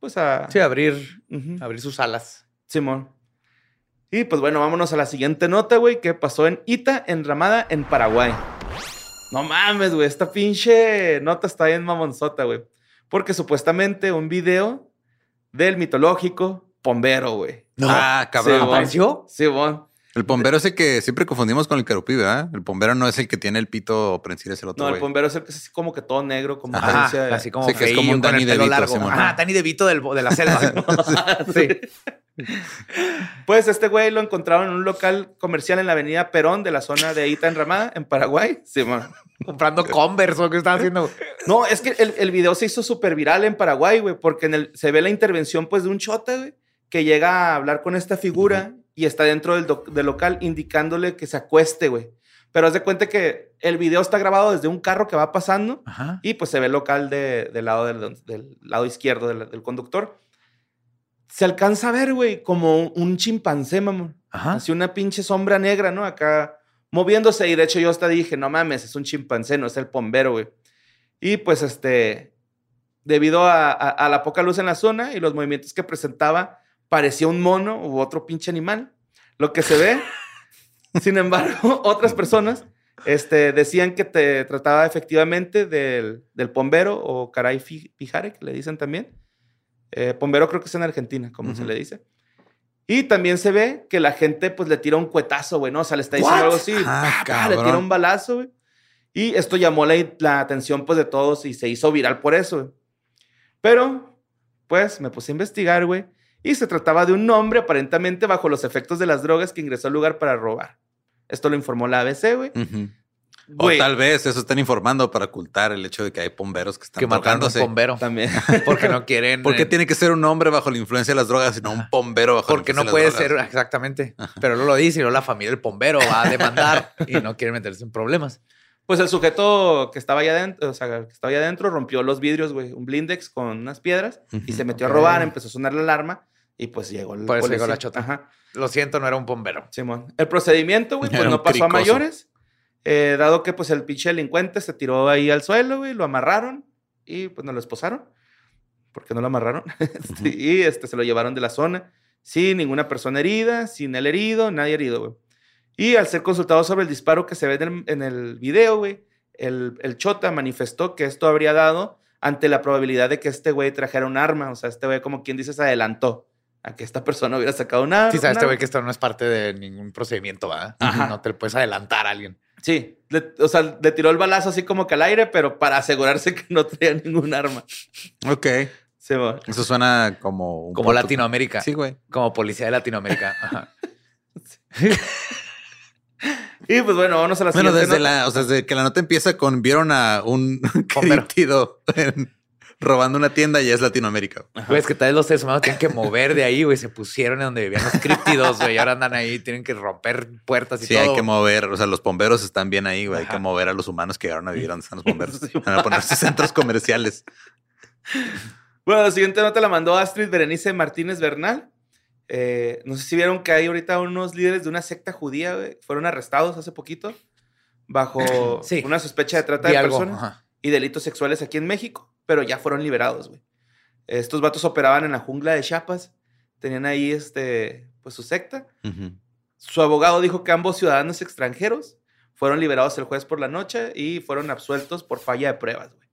pues a... Sí, abrir, abrir sus alas. Simón. Y pues bueno, vámonos a la siguiente nota, güey, que pasó en Ita, enramada en Paraguay. No mames, güey, esta pinche nota está bien mamonzota, güey. Porque supuestamente un video del mitológico Pombero, güey. Ah, cabrón. Sí. ¿Apareció? Simón. El pombero es el que siempre confundimos con el carupí, ¿verdad? El pombero no es el que tiene el pito prensil, es el otro, No, el güey. Pombero es el que es así como que todo negro, como Ajá, de- así como Sí, que es como un Danny pelo DeVito. Ajá, Danny DeVito del, de la selva. [laughs] Sí. [laughs] Pues este güey lo encontraron en un local comercial en la avenida Perón de la zona de Ita Enramada, en Paraguay. Simón. Comprando Converse o qué estaba haciendo. No, es que el, el video se hizo súper viral en Paraguay, güey, porque en el, se ve la intervención, pues, de un chota, güey, que llega a hablar con esta figura y está dentro del, del local indicándole que se acueste, güey. Pero haz de cuenta que el video está grabado desde un carro que va pasando Ajá. y pues se ve el local de- del, lado del, del lado izquierdo del, del conductor. Se alcanza a ver, güey, como un, chimpancé, mamón. Ajá. Así una pinche sombra negra, ¿no? Acá moviéndose. Y de hecho yo hasta dije, no mames, es un chimpancé, no es el pombero, güey. Y pues este, debido a, a- a la poca luz en la zona y los movimientos que presentaba, parecía un mono u otro pinche animal. Lo que se ve, [laughs] sin embargo, otras personas este, decían que te trataba efectivamente del, del pombero o caray fi- pijare, que le dicen también. Eh, pombero creo que es en Argentina, como se le dice. Y también se ve que la gente pues le tira un cuetazo, güey, ¿no? O sea, le está diciendo What? algo así, Ah, pa, pa, le tira un balazo, güey. Y esto llamó la, la atención pues de todos y se hizo viral por eso, güey. Pero, pues, me puse a investigar, güey. Y se trataba de un hombre aparentemente bajo los efectos de las drogas que ingresó al lugar para robar. Esto lo informó la ABC, güey. O Güey, tal vez eso están informando para ocultar el hecho de que hay bomberos que están que a un drogándose. bombero. también. [laughs] Porque no quieren. ¿Por qué eh, tiene que ser un hombre bajo la influencia de las drogas, sino un bombero bajo Porque la no influencia puede de las ser exactamente. Pero no lo dice y luego la familia del bombero va a demandar y no quiere meterse en problemas. Pues el sujeto que estaba allá adentro, o sea, que estaba allá adentro, rompió los vidrios, güey, un blindex con unas piedras y se metió a robar, empezó a sonar la alarma y pues llegó el Por eso llegó la chota. Ajá. Lo siento, no era un bombero. Simón. El procedimiento, güey, pues no pasó a mayores. Eh, dado que pues el pinche delincuente se tiró ahí al suelo, güey, lo amarraron y pues no lo esposaron. Porque no lo amarraron. [laughs] Este, y este, se lo llevaron de la zona. Sin ninguna persona herida, sin el herido, nadie herido, güey. Y al ser consultado sobre el disparo que se ve en el, en el video, güey, el, el Chota manifestó que esto habría dado ante la probabilidad de que este güey trajera un arma. O sea, este güey, como quien dice, se adelantó a que esta persona hubiera sacado un arma. Sí, sabes, este güey que esto no es parte de ningún procedimiento, ¿va? Ajá. No te puedes adelantar a alguien. Sí, le- o sea, le tiró el balazo así como que al aire, pero para asegurarse que no traía ningún arma. Ok. Sí. Eso suena como... un Como Latinoamérica. Sí, güey. Como policía de Latinoamérica. Ajá. [laughs] Y pues bueno, vámonos a la Bueno, siguiente desde, nota. la, o sea, desde que la nota empieza con vieron a un criptido [laughs] en- robando una tienda y es Latinoamérica. Güey, es que tal vez los seres humanos tienen que mover de ahí, güey. Se pusieron en donde vivían los críptidos, güey. Y ahora andan ahí, tienen que romper puertas y Sí, todo. hay que mover, o sea, los bomberos están bien ahí, güey. Hay que mover a los humanos que llegaron a vivir donde están los bomberos. Sí. [laughs] Van a ponerse centros comerciales. Bueno, la siguiente nota la mandó Astrid Berenice Martínez Bernal. Eh, no sé si vieron que hay ahorita unos líderes de una secta judía, güey, fueron arrestados hace poquito bajo Sí. una sospecha de trata Vi de algo. personas Ajá. y delitos sexuales aquí en México, pero ya fueron liberados, güey. Estos vatos operaban en la jungla de Chiapas, tenían ahí este, pues su secta. Su abogado dijo que ambos ciudadanos extranjeros fueron liberados el jueves por la noche y fueron absueltos por falla de pruebas, güey.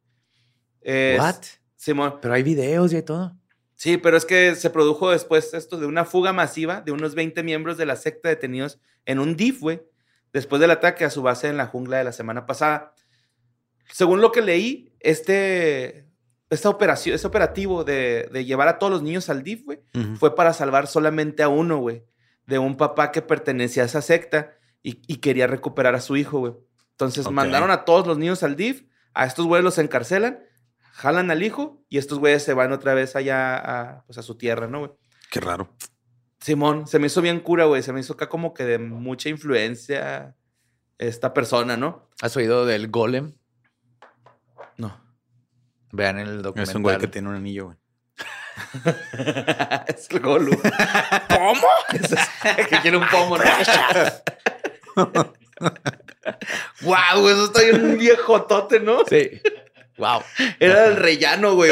Es- What? Simón. Pero hay videos y hay todo. Sí, pero es que se produjo después esto de una fuga masiva de unos 20 miembros de la secta detenidos en un DIF, güey, después del ataque a su base en la jungla de la semana pasada. Según lo que leí, este, esta operación, este operativo de, de llevar a todos los niños al DIF, güey, fue para salvar solamente a uno, güey, de un papá que pertenecía a esa secta y, y quería recuperar a su hijo, güey. Entonces mandaron a todos los niños al DIF, a estos güeyes los encarcelan, jalan al hijo y estos güeyes se van otra vez allá a, pues, a su tierra, ¿no, güey? Qué raro. Simón, se me hizo bien cura, güey. Se me hizo acá como que de mucha influencia esta persona, ¿no? ¿Has oído del golem? No. Vean el documental. Es un güey que tiene un anillo, güey. [laughs] es el Golu. ¿Pomo? [laughs] que quiere un pomo, ¿no? [laughs] Guau, eso está bien un viejotote, ¿no? Sí. Wow. Era el rellano, güey.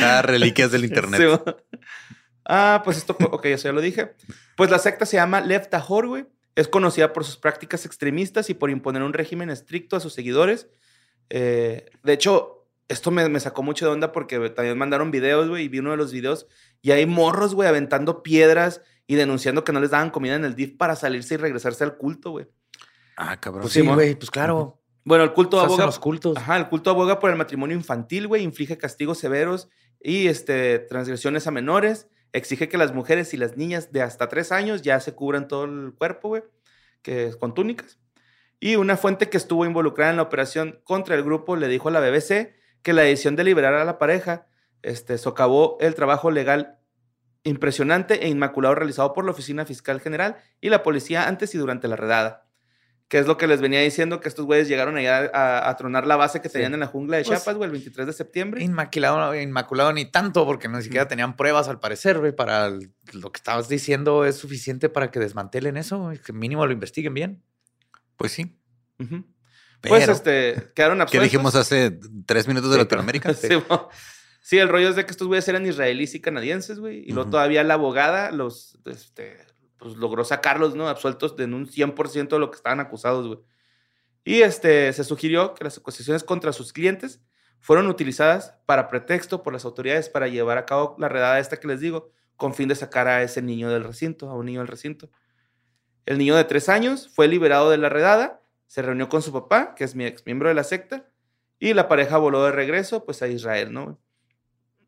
Ah, reliquias del internet. Sí, ah, pues esto, ok, eso ya lo dije. Pues la secta se llama Lev Tahor, güey. Es conocida por sus prácticas extremistas y por imponer un régimen estricto a sus seguidores. Eh, de hecho, esto me, me sacó mucho de onda porque también mandaron videos, güey, y vi uno de los videos y hay morros, güey, aventando piedras y denunciando que no les daban comida en el DIF para salirse y regresarse al culto, güey. Ah, cabrón. Pues Sí, güey. Pues claro. Bueno, el culto aboga los cultos. Ajá, el culto aboga por el matrimonio infantil, güey, inflige castigos severos y este, transgresiones a menores, exige que las mujeres y las niñas de hasta tres años ya se cubran todo el cuerpo, güey, que es con túnicas. Y una fuente que estuvo involucrada en la operación contra el grupo le dijo a la BBC que la decisión de liberar a la pareja este, socavó el trabajo legal impresionante e inmaculado realizado por la Oficina Fiscal General y la policía antes y durante la redada. Que es lo que les venía diciendo, que estos güeyes llegaron allá a, a tronar la base que Sí. tenían en la jungla de Pues, Chiapas, güey, el 23 de septiembre. Inmaculado, inmaculado ni tanto, porque ni siquiera tenían pruebas al parecer, güey. Para el- lo que estabas diciendo es suficiente para que desmantelen eso. Que mínimo lo investiguen bien. Pues sí. Pero, Pues este, quedaron que absueltos. dijimos hace tres minutos de Sí, Latinoamérica. [laughs] Sí, el rollo es de que estos güeyes eran israelíes y canadienses, güey. Y luego todavía la abogada los, este, pues logró sacarlos, ¿no? Absueltos de en un 100% de lo que estaban acusados, güey. Y este, se sugirió que las acusaciones contra sus clientes fueron utilizadas para pretexto por las autoridades para llevar a cabo la redada esta que les digo, con fin de sacar a ese niño del recinto, a un niño del recinto. El niño de tres años fue liberado de la redada, se reunió con su papá, que es mi ex miembro de la secta, y la pareja voló de regreso, pues, a Israel, ¿no?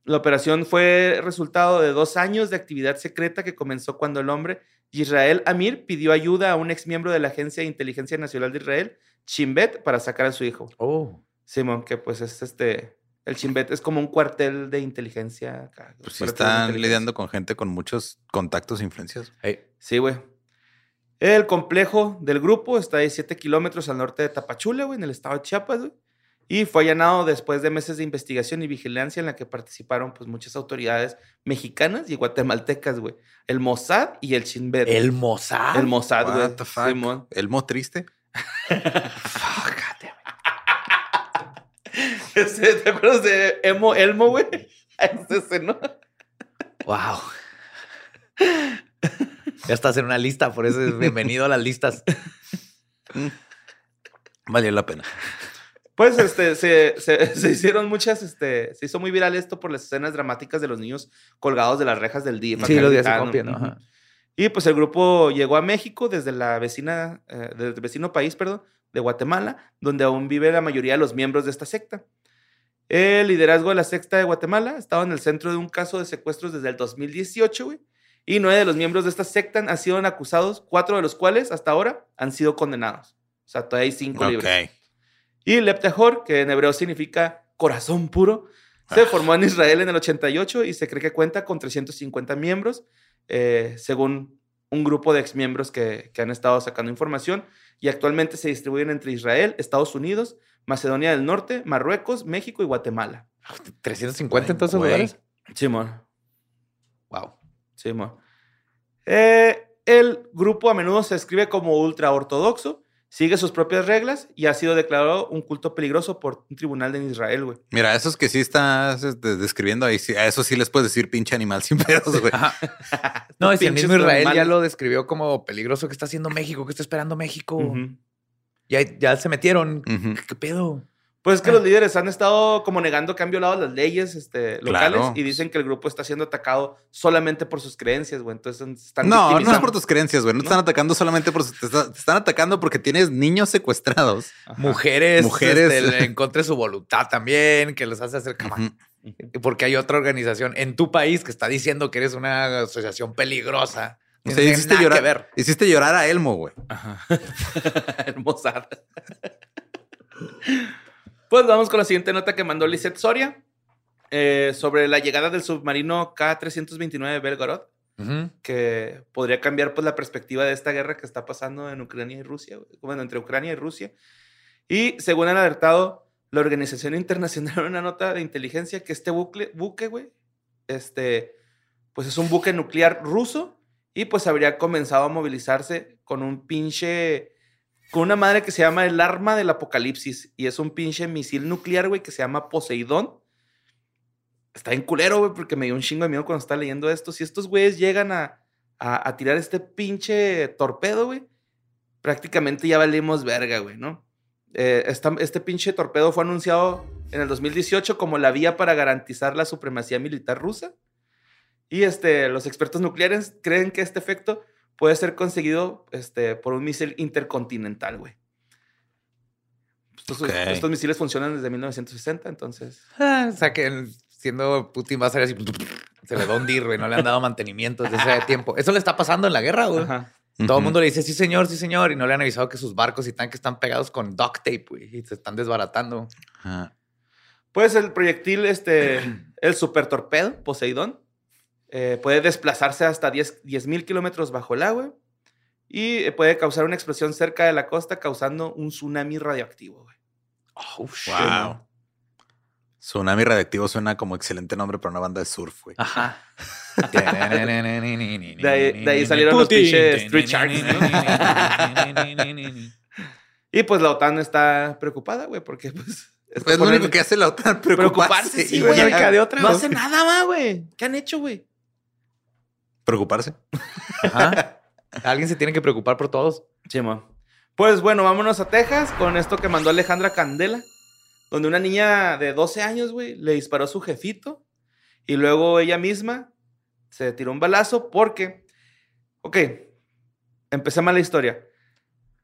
La operación fue resultado de dos años de actividad secreta que comenzó cuando el hombre Israel Amir pidió ayuda a un ex miembro de la Agencia de Inteligencia Nacional de Israel, Chimbet, para sacar a su hijo. Oh. Simón, que pues es este. El Chimbet es como un cuartel de inteligencia. acá, Pues sí están lidiando con gente con muchos contactos e influencias. Hey. Sí, güey. El complejo del grupo está a 17 kilómetros al norte de Tapachula, güey, en el estado de Chiapas, güey. Y fue allanado después de meses de investigación y vigilancia en la que participaron pues muchas autoridades mexicanas y guatemaltecas, güey. El Mossad y el Shin Bet. El Mossad. El Mossad, güey. What the fuck? Simón. Elmo triste. [laughs] Ese, [laughs] ¿Te acuerdas de Emo Elmo, güey? [laughs] Es ese, ¿no? Wow. Ya estás en una lista, por eso es [laughs] bienvenido a las listas. Valió la pena. Pues este, se, se- [laughs] se hicieron muchas, este, se hizo muy viral esto por las escenas dramáticas de los niños colgados de las rejas del DIF. Sí, acá los días se gritando. copian, Ujú. ajá. Y pues el grupo llegó a México desde la vecina, eh, desde el vecino país, perdón, de Guatemala, donde aún vive la mayoría de los miembros de esta secta. El liderazgo de la secta de Guatemala estaba en el centro de un caso de secuestros desde el 2018, güey. Y nueve de los miembros de esta secta han sido acusados, cuatro de los cuales hasta ahora han sido condenados. O sea, todavía hay cinco libres. Ok. Y Leptahor, que en hebreo significa corazón puro, se formó en Israel en el 88 y se cree que cuenta con 350 miembros, eh, según un grupo de exmiembros que, que han estado sacando información. Y actualmente se distribuyen entre Israel, Estados Unidos, Macedonia del Norte, Marruecos, México y Guatemala. 350 en todos esos Güey. lugares. Simón. Wow. Simón. Eh, el grupo a menudo se describe como ultraortodoxo, sigue sus propias reglas y ha sido declarado un culto peligroso por un tribunal en Israel, güey. Mira, esos que sí estás este, describiendo ahí, sí, a eso sí les puedes decir pinche animal sin pedos, güey. [laughs] No, si el mismo Israel ya lo describió como peligroso que está haciendo México, que está esperando México. Ya, ya se metieron. ¿Qué pedo? Pues es que los líderes han estado como negando que han violado las leyes este, locales Claro. y dicen que el grupo está siendo atacado solamente por sus creencias, güey. Entonces están No, no es por tus creencias, güey. No te ¿No? están atacando solamente por... Te, está- te están atacando porque tienes niños secuestrados. Ajá. Mujeres, Mujeres. este, [laughs] en contra de su voluntad también, que les hace hacer cama. Porque hay otra organización en tu país que está diciendo que eres una asociación peligrosa. O sea, hiciste nada llorar, que ver. hiciste llorar a Elmo, güey. [laughs] Hermosa. [laughs] pues vamos con la siguiente nota que mandó Lisette Soria eh, sobre la llegada del submarino K-329 Belgorod, Ujú. que podría cambiar pues, la perspectiva de esta guerra que está pasando en Ucrania y Rusia, bueno, entre Ucrania y Rusia. Y según han alertado la Organización Internacional en [laughs] una nota de inteligencia que este bucle, buque, güey, este, pues es un buque nuclear ruso y pues habría comenzado a movilizarse con un pinche, con una madre que se llama el arma del apocalipsis y es un pinche misil nuclear, güey, que se llama Poseidón. Está en culero, güey, porque me dio un chingo de miedo cuando estaba leyendo esto. Si estos güeyes llegan a, a, tirar este pinche torpedo, güey, prácticamente ya valimos verga, güey, ¿no? Eh, este pinche torpedo fue anunciado en el 2018 como la vía para garantizar la supremacía militar rusa. Y este, los expertos nucleares creen que este efecto puede ser conseguido este, por un misil intercontinental, güey. Estos, misiles funcionan desde 1960, entonces... Ah, o sea que siendo Putin va a ser así. [laughs] Se le da un dir, güey. No le han dado mantenimiento desde ese tiempo. Eso le está pasando en la guerra, güey. Ajá. Todo el mundo le dice, sí, señor, sí, señor. Y no le han avisado que sus barcos y tanques están pegados con duct tape, güey. Y se están desbaratando. Ajá. Pues el proyectil, este, [clears throat] el super torpedo, Poseidón, eh, puede desplazarse hasta 10 mil kilómetros bajo el agua y eh, puede causar una explosión cerca de la costa, causando un tsunami radioactivo. güey. Oh, shit. Wow. Tsunami Radioactivo suena como excelente nombre para una banda de surf, güey. Ajá. [laughs] De ahí- de ahí salieron los pinches Street Sharks, [laughs] Y pues la OTAN está preocupada, güey, porque pues... Es lo poniendo- único que hace la OTAN, Preocuparse, preocuparse. sí, y güey. ya. de otra. No hace nada más, güey. ¿Qué han hecho, güey? Preocuparse. Ajá. [laughs] Alguien se tiene que preocupar por todos. Simón. Pues bueno, vámonos a Texas con esto que mandó Alejandra Candela, donde una niña de 12 años, güey, le disparó a su jefito y luego ella misma se tiró un balazo porque, ok, empecé mal la historia.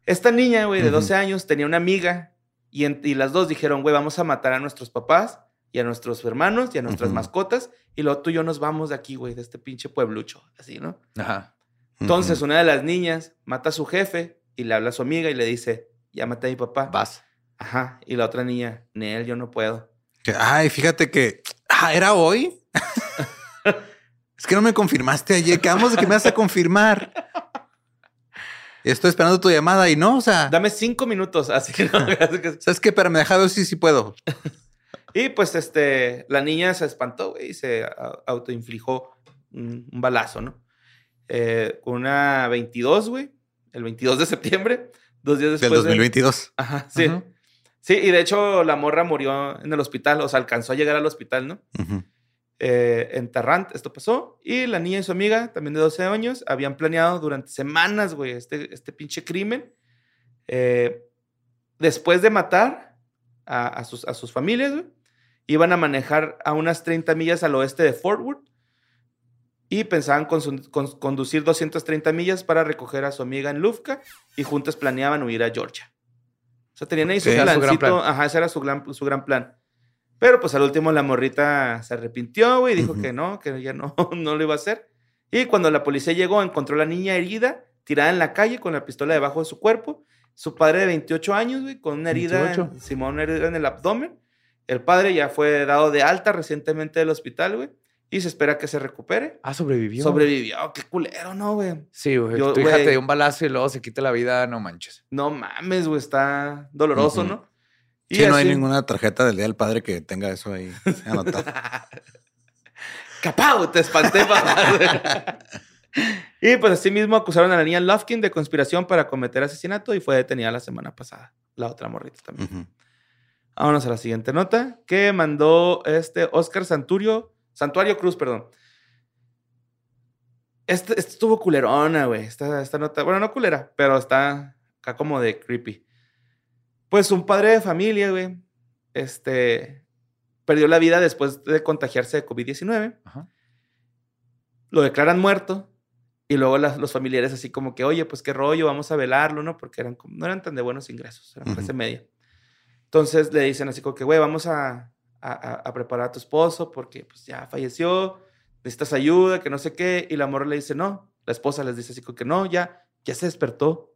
Esta niña, güey, de Ujú. 12 años tenía una amiga y, en- y las dos dijeron, güey, vamos a matar a nuestros papás y a nuestros hermanos y a nuestras mascotas y luego tú y yo nos vamos de aquí, güey, de este pinche pueblucho, así, ¿no? Ajá. Entonces, una de las niñas mata a su jefe y le habla a su amiga y le dice, llámate a mi papá. Vas. Ajá. Y la otra niña, Nel, yo no puedo. Que, ay, fíjate que. Ah, ¿era hoy? [laughs] es que no me confirmaste ayer. Quedamos de que me vas a confirmar. Estoy esperando tu llamada y no, o sea. Dame cinco minutos, así [laughs] [laughs] que no. ¿Sabes qué? Pero me dejado sí, sí puedo. Y pues este, la niña se espantó güey, y se a- autoinflijó un, un balazo, ¿no? Eh, con una 22, güey, el 22 de septiembre, dos días Del después. de- 2022. Ajá, sí. Sí, y de hecho la morra murió en el hospital, o sea, alcanzó a llegar al hospital, ¿no? Eh, en Tarrant esto pasó. Y la niña y su amiga, también de 12 años, habían planeado durante semanas, güey, este, este pinche crimen. Eh, después de matar a, a sus, a sus familias, güey, iban a manejar a unas 30 millas al oeste de Fort Worth. Y pensaban consu- con- conducir 230 millas para recoger a su amiga en Lufka. Y juntas planeaban huir a Georgia. O sea, tenían ahí su su plan. Ajá, ese era su gran, su gran plan. Pero pues al último la morrita se arrepintió, güey, dijo que no, que ya no, [laughs] no lo iba a hacer. Y cuando la policía llegó, encontró a la niña herida, tirada en la calle con la pistola debajo de su cuerpo. Su padre de 28 años, güey, con una herida, 28. en, Simón, una herida en el abdomen. El padre ya fue dado de alta recientemente del hospital, güey, y se espera que se recupere. Ah, sobrevivió. Sobrevivió, qué culero, ¿no, güey? Sí, güey. Yo, Tu hija güey. te dio un balazo y luego se quita la vida, no manches. No mames, güey, está doloroso. ¿no? Y Sí, no hay ninguna tarjeta del Día del Padre que tenga eso ahí anotado. [laughs] ¡Capau! Te espanté, papá. [laughs] y pues así mismo acusaron a la niña Lufkin de conspiración para cometer asesinato y fue detenida la semana pasada. La otra morrita también. Ujú. Vámonos a la siguiente nota que mandó este Oscar Santurio, Santuario Cruz, perdón. Este, este estuvo culerona, güey. Esta, esta nota, bueno, no culera, pero está acá como de creepy. Pues un padre de familia, güey, este, perdió la vida después de contagiarse de COVID-19. Ajá. Lo declaran muerto y luego las- los familiares así como que, oye, pues qué rollo, vamos a velarlo, ¿no? Porque eran, no eran tan de buenos ingresos, eran clase media. Entonces le dicen así como que, güey, vamos a, a- preparar a tu esposo porque pues ya falleció, necesitas ayuda, que no sé qué. Y la morra le dice, no. La esposa les dice así como que, no, ya, ya se despertó.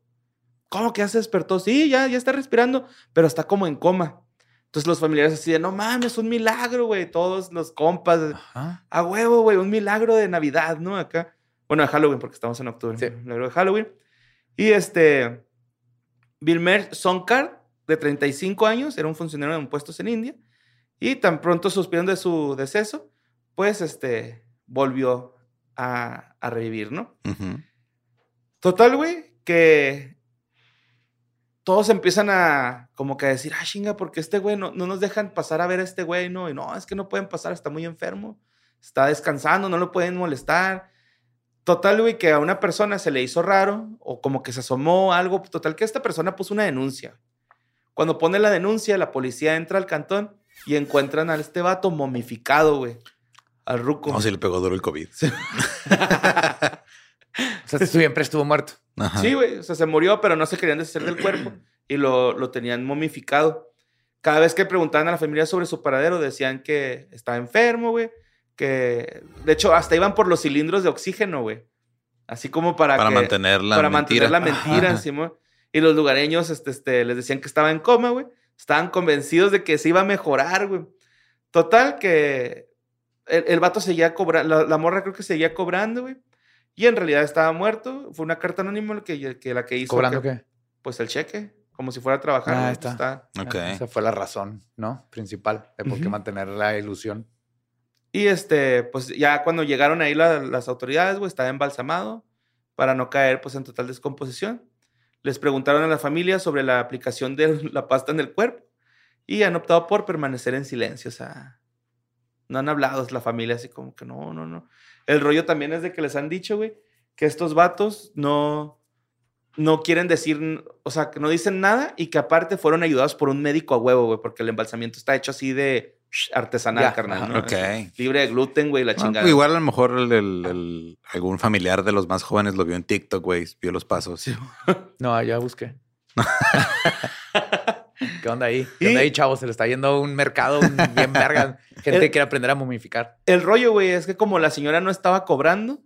¿Cómo que ya se despertó? Sí, ya, ya está respirando, pero está como en coma. Entonces los familiares así de, no mames, un milagro, güey. Todos los compas, Ajá. a huevo, güey, un milagro de Navidad, ¿no? Acá. Bueno, de Halloween, porque estamos en octubre. Sí. Milagro de Halloween. Y este, Vilmer Sonkar, de 35 años, era un funcionario de impuestos en India. Y tan pronto suspirando de su deceso, pues este, volvió a, a revivir, ¿no? Total, güey, que todos empiezan a como que a decir, ah, chinga, porque este güey no, no nos dejan pasar a ver a este güey, no, y no, es que no pueden pasar, está muy enfermo, está descansando, no lo pueden molestar. Total, güey, que a una persona se le hizo raro o como que se asomó algo, total que esta persona puso una denuncia. Cuando pone la denuncia, la policía entra al cantón y encuentran a este vato momificado, güey, al ruco. No, si le pegó duro el COVID. [laughs] O sea, siempre estuvo muerto. Ajá. Sí, güey. O sea, se murió, pero no se querían deshacer del cuerpo y lo, lo tenían momificado. Cada vez que preguntaban a la familia sobre su paradero, decían que estaba enfermo, güey. Que, de hecho, hasta iban por los cilindros de oxígeno, güey. Así como para, Para que- mantener la para mentira. mantener la mentira, Ajá. Simón. Y los lugareños este, este, les decían que estaba en coma, güey. Estaban convencidos de que se iba a mejorar, güey. Total, que el, el vato seguía cobrando, la, la morra creo que seguía cobrando, güey. Y en realidad estaba muerto. Fue una carta anónima lo que, que la que hizo. ¿Cobrando que- qué? Pues el cheque, como si fuera a trabajar. Ah, ¿no? ahí está. Ok. Esa fue la razón, ¿no? Principal de por qué Ujú. mantener la ilusión. Y este, pues ya cuando llegaron ahí la- las autoridades, güey, estaba embalsamado para no caer pues en total descomposición. Les preguntaron a la familia sobre la aplicación de [laughs] la pasta en el cuerpo y han optado por permanecer en silencio. O sea, no han hablado es la familia así como que no, no, no. El rollo también es de que les han dicho, güey, que estos vatos no, no quieren decir, o sea, que no dicen nada y que aparte fueron ayudados por un médico a huevo, güey, porque el embalsamiento está hecho así de artesanal, Ya, carnal. ¿no? Libre de gluten, güey, la chingada. pues igual a lo mejor el- el- el- algún familiar de los más jóvenes lo vio en TikTok, güey, vio los pasos. [laughs] No, ya busqué. [laughs] ¿Qué onda ahí? ¿Qué Y- onda ahí, chavos? Se le está yendo un mercado bien verga. Gente El- que quiere aprender a momificar. El rollo, güey, es que como la señora no estaba cobrando,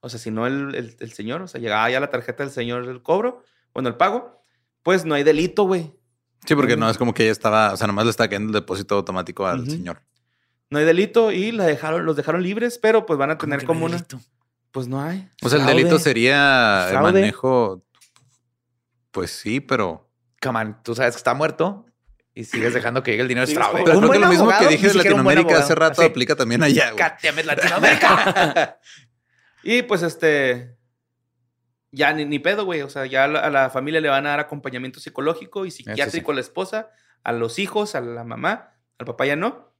o sea, si no el, el- el señor, o sea, llegaba ya la tarjeta del señor el cobro, bueno, el pago, pues no hay delito, güey. Sí, porque no es como que ella estaba, o sea, nomás le está cayendo el depósito automático al señor. No hay delito y la dejaron, los dejaron libres, pero pues van a ¿Cómo tener no como una. delito? Pues no hay. O sea, el Fraude. delito sería el manejo. Pues sí, pero. Come on, tú sabes que está muerto y sigues dejando que llegue el dinero. Es Sigues fraude. Pero Un creo que lo mismo abogado, que dije de Latinoamérica hace rato aplica también allá. Latinoamérica. [laughs] Y pues este. Ya ni, ni pedo, güey. O sea, ya a la, a la familia le van a dar acompañamiento psicológico y psiquiátrico a la esposa, a los hijos, a la mamá, al papá ya no.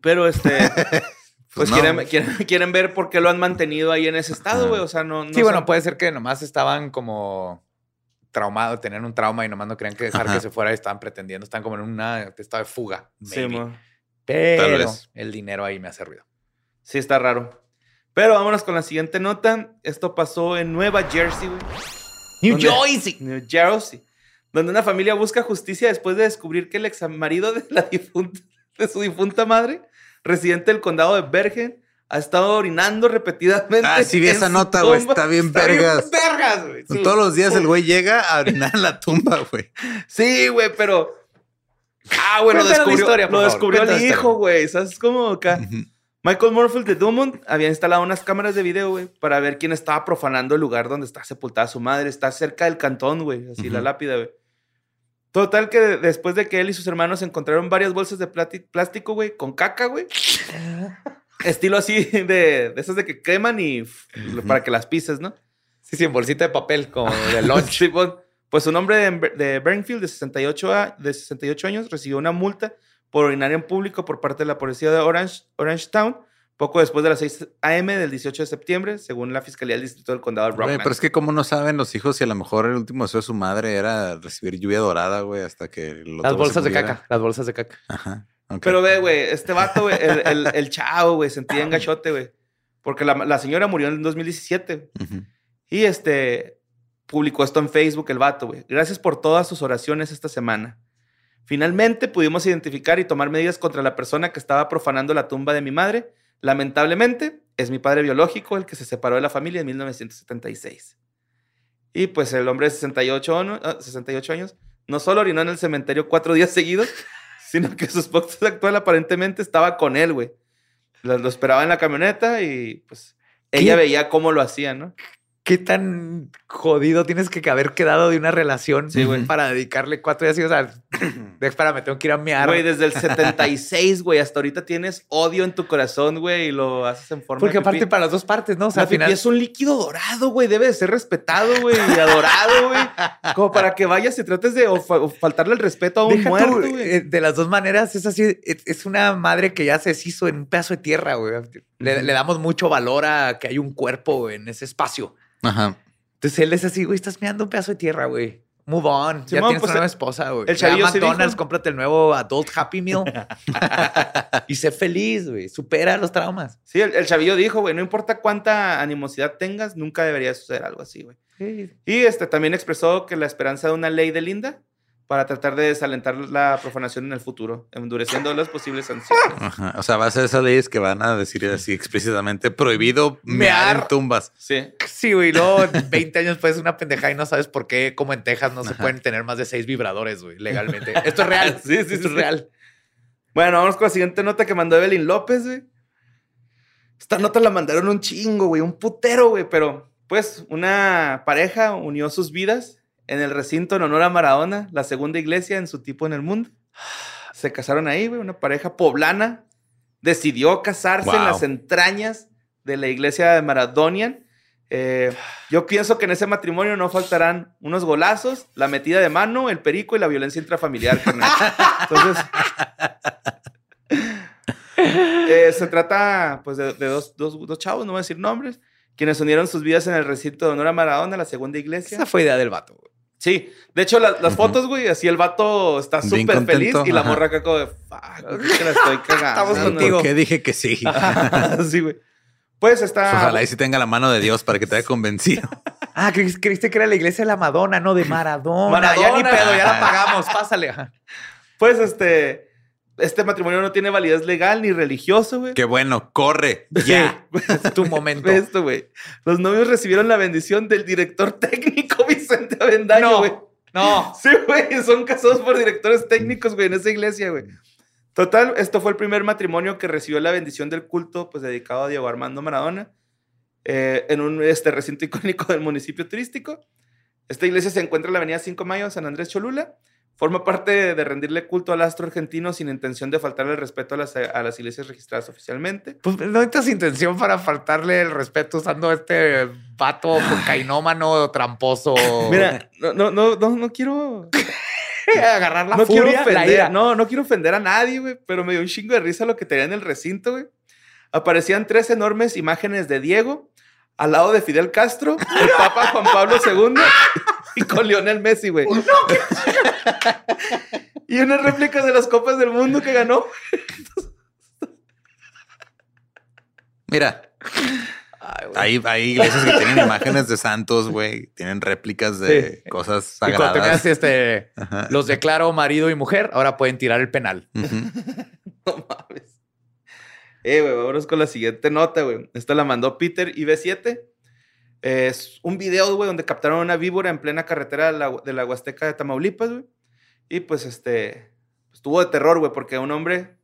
Pero este. [laughs] Pues, no. quieren, quieren, quieren ver por qué lo han mantenido ahí en ese estado, güey. O sea, no. no sí, bueno, puede ser que nomás estaban como traumados, tenían un trauma y nomás no querían que dejar Ajá. que se fuera y estaban pretendiendo, están como en un estado de fuga. Sí. Pero Tal vez. el dinero ahí me hace ruido. Sí, está raro. Pero vámonos con la siguiente nota. Esto pasó en Nueva Jersey, güey. New. Jersey. New Jersey. Donde una familia busca justicia después de descubrir que el ex marido de, la difunta, de su difunta madre, residente del condado de Bergen, ha estado orinando repetidamente. Ah, sí vi esa nota, güey. Está bien Está vergas. vergas, güey. Sí. Todos los días el güey llega a orinar en la tumba, güey. Sí, güey, pero. Ah, güey, lo la descubrió, historia, lo favor. descubrió el hijo, güey. ¿Sabes cómo acá? Ujú. Michael Morfield de Dumont había instalado unas cámaras de video, güey, para ver quién estaba profanando el lugar donde está sepultada su madre. Está cerca del cantón, güey, así la lápida, güey. Total que después de que él y sus hermanos encontraron varias bolsas de plástico, güey, con caca, güey. [laughs] Estilo así de, de esas de que queman y para que las pises, ¿no? Sí, sí, en bolsita de papel, como [laughs] de lunch. Sí, pues, pues un hombre de, de Burnfield de 68, a- de 68 años recibió una multa por orinar en público por parte de la policía de Orange, Orange Town poco después de las 6 a.m. del 18 de septiembre, según la Fiscalía del Distrito del Condado de Rockland. pero es que como no saben los hijos si a lo mejor el último deseo de su madre era recibir lluvia dorada, güey, hasta que Las bolsas de caca, las bolsas de caca. Ajá. Pero ve, güey, este vato, güey, el, el, el chavo, güey, sentía engachote, güey. Porque la, la señora murió en el 2017. Ujú. Y este publicó esto en Facebook el vato, güey. Gracias por todas sus oraciones esta semana. Finalmente pudimos identificar y tomar medidas contra la persona que estaba profanando la tumba de mi madre. Lamentablemente, es mi padre biológico el que se separó de la familia en 1976. Y pues el hombre de 68, ano- ah, 68 años no solo orinó en el cementerio cuatro días [laughs] seguidos, sino que su esposa actual aparentemente estaba con él, güey. Lo, lo esperaba en la camioneta y pues ella ¿Qué? veía cómo lo hacía, ¿no? ¿Qué tan jodido tienes que haber quedado de una relación Sí, para dedicarle cuatro días? y, O sea, [clears throat] espérame, tengo que ir a mear. Güey, desde el 76, güey, hasta ahorita tienes odio en tu corazón, güey, y lo haces en forma Porque de aparte para las dos partes, ¿no? O sea, la al final... es un líquido dorado, güey, debe de ser respetado, güey, y adorado, güey. [laughs] Como para que vayas y trates de o fa- o faltarle el respeto a un Deja muerto, güey. eh, de las dos maneras, es así, es, una madre que ya se deshizo en un pedazo de tierra, güey. Le, le damos mucho valor a que hay un cuerpo en ese espacio. Ajá. Entonces él es así, güey, estás mirando un pedazo de tierra, güey. Move on. ya Simón, tienes pues, una nueva el- esposa, güey. el chavillo sí McDonald's, dijo- cómprate el nuevo Adult Happy Meal. [laughs] y sé feliz, güey. Supera los traumas. Sí, el, el chavillo dijo, güey, no importa cuánta animosidad tengas, nunca debería suceder algo así, güey. Y este también expresó que la esperanza de una ley de Linda para tratar de desalentar la profanación en el futuro, endureciendo las posibles sanciones. Ajá. O sea, va a ser esas leyes que van a decir así explícitamente prohibido mear, Mear. en tumbas. Sí. Sí, güey. Luego, 20 años después, una pendejada y no sabes por qué, como en Texas, no se pueden tener más de seis vibradores, güey, legalmente. Esto es real. [laughs] Sí, sí, Esto sí, es real. Bueno, vamos con la siguiente nota que mandó Evelyn López, güey. Esta nota la mandaron un chingo, güey, un putero, güey, pero pues una pareja unió sus vidas en el recinto en honor a Maradona, la segunda iglesia en su tipo en el mundo. Se casaron ahí, güey, una pareja poblana decidió casarse en Wow. las entrañas de la iglesia de Maradonian. Eh, yo pienso que en ese matrimonio no faltarán unos golazos, la metida de mano, el perico y la violencia intrafamiliar. Entonces, [laughs] eh, se trata pues de, de dos, dos- dos chavos, no voy a decir nombres, quienes unieron sus vidas en el recinto de honor a Maradona, la segunda iglesia. Esa fue idea del vato, güey. Sí, de hecho la- las fotos, güey, así el vato está súper feliz y la morra acá como de, fuck, güey, que la estoy [laughs] cagando. Estamos ¿no?". contigo. ¿Por qué dije que sí? [laughs] sí, güey. Pues está... Ojalá y si tenga la mano de Dios para que te haya convencido. [laughs] Ah, creíste, creíste que era la iglesia de la Madonna, no de Maradona. Ya ni Maradona. pedo, ya la pagamos. Pásale. Pues este, este matrimonio no tiene validez legal ni religioso, güey. Qué bueno, corre. Ya, es tu momento. Esto, güey. Los novios recibieron la bendición del director técnico Vicente Avendaño, No. güey. No. Sí, güey, son casados por directores técnicos, güey, en esa iglesia, güey. Total, esto fue el primer matrimonio que recibió la bendición del culto, pues dedicado a Diego Armando Maradona, eh, en un este, recinto icónico del municipio turístico. Esta iglesia se encuentra en la avenida 5 de Mayo, San Andrés Cholula. Forma parte de rendirle culto al astro argentino sin intención de faltarle el respeto a las, a las iglesias registradas oficialmente. Pues no necesitas intención para faltarle el respeto usando este vato cocainómano tramposo. Mira, no, no, no, no, no quiero [laughs] agarrar la no furia, quiero la ofender, ira. no, no quiero ofender a nadie, güey, pero me dio un chingo de risa lo que tenía en el recinto, güey. Aparecían tres enormes imágenes de Diego al lado de Fidel Castro, el Papa Juan Pablo II y con Lionel Messi, güey. [laughs] y unas réplicas de las copas del mundo que ganó. Mira, hay, hay iglesias que tienen imágenes de santos, güey. Tienen réplicas de Sí. cosas Y cuando sagradas. tengas este, Ajá. los declaro marido y mujer, ahora pueden tirar el penal. [laughs] No mames. Eh, güey, vámonos con la siguiente nota, güey. Esta la mandó Peter IB7. Es un video, güey, donde captaron una víbora en plena carretera de la, de la Huasteca de Tamaulipas, güey. Y pues, este, estuvo de terror, güey, porque un hombre,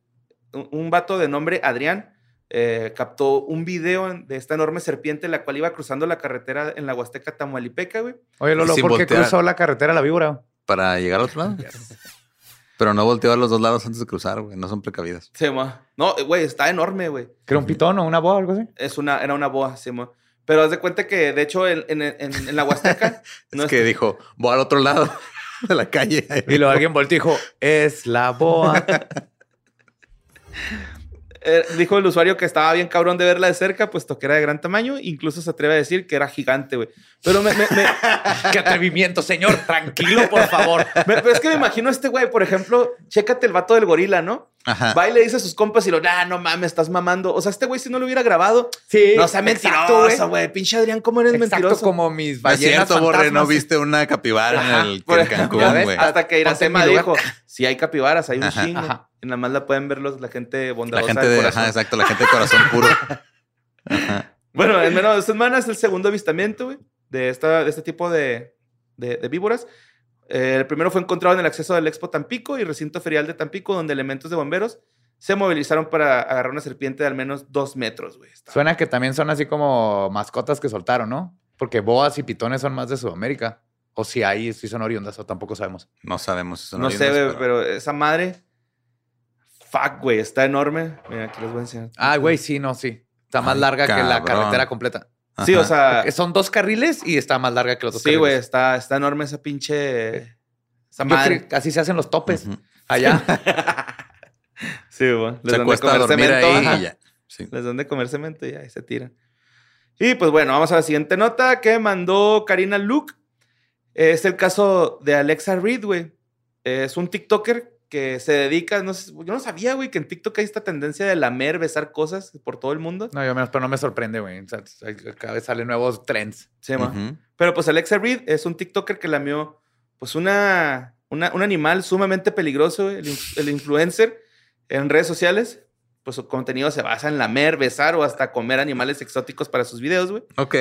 un, un vato de nombre Adrián, eh, captó un video de esta enorme serpiente, la cual iba cruzando la carretera en la Huasteca Tamaulipeca, güey. Oye, Lolo, Sin ¿por qué voltear. cruzó la carretera la víbora? Para llegar al otro lado. Pero no volteó a los dos lados antes de cruzar, güey. No son precavidas. Se llama. No, güey, está enorme, güey. ¿Que era un pitón o una boa o algo así? Es una, era una boa, sí, mo. Pero haz de cuenta que, de hecho, en, en- en- en la Huasteca. [laughs] Es no que dijo, voy al otro lado de la calle. Y luego alguien volteó y dijo, es la boa. [laughs] eh, dijo el usuario que estaba bien cabrón de verla de cerca, puesto que era de gran tamaño. Incluso se atreve a decir que era gigante, güey. Pero me, me- me- [laughs] ¡Qué atrevimiento, señor! Tranquilo, por favor. me- pero es que me imagino a este güey, por ejemplo, chécate el vato del gorila, ¿no? Ajá. Va y le dice a sus compas y lo, nah, no mames, estás mamando. O sea, este güey, si no lo hubiera grabado, Sí. no sea mentiroso, güey. Pinche Adrián, ¿cómo eres Exacto, mentiroso? como mis No es ballenas cierto, Borre, no viste una capibara Ajá, en el en Cancún, güey. Hasta que Iracema dijo, si hay capibaras, hay un Ajá. chingo. Ajá. Y nada más la pueden ver los, la gente La bondadosa gente del de, corazón. ajá, exacto, la gente de corazón puro. [laughs] Ajá. Bueno, en menos de dos semanas es el segundo avistamiento, güey, de, esta, de este tipo de, de- de víboras. Eh, el primero fue encontrado en el acceso del Expo Tampico y recinto ferial de Tampico, donde elementos de bomberos se movilizaron para agarrar una serpiente de al menos dos metros, güey. Suena que también son así como mascotas que soltaron, ¿no? Porque boas y pitones son más de Sudamérica. O si hay, si son oriundas, o tampoco sabemos. No sabemos. si son no sé, güey, pero esa madre, fuck, güey, está enorme. Mira, aquí les voy a enseñar. Ah, güey, sí, no, sí. Está más Ay, larga que la carretera completa. Sí, o sea, Porque son dos carriles y está más larga que los dos sí, güey, carriles. está, está enorme esa pinche... Esa Yo madre. así se hacen los topes. Allá. [laughs] Sí, güey. Les Se dan de comer dormir cemento, ahí y ya. Sí. Les dan de comer cemento y ahí se tiran. Y pues bueno, vamos a la siguiente nota que mandó Karina Luke. Es el caso de Alexa Reed, güey. Es un TikToker que se dedica, no sé, yo no sabía, güey, que en TikTok hay esta tendencia de lamer, besar cosas por todo el mundo. No, yo menos, pero no me sorprende, güey. O sea, cada vez salen nuevos trends. Pero pues Alexa Reed es un TikToker que lamió pues una, una- un animal sumamente peligroso, güey, el, el influencer en redes sociales. Pues su contenido se basa en lamer, besar o hasta comer animales exóticos para sus videos, güey. Ok.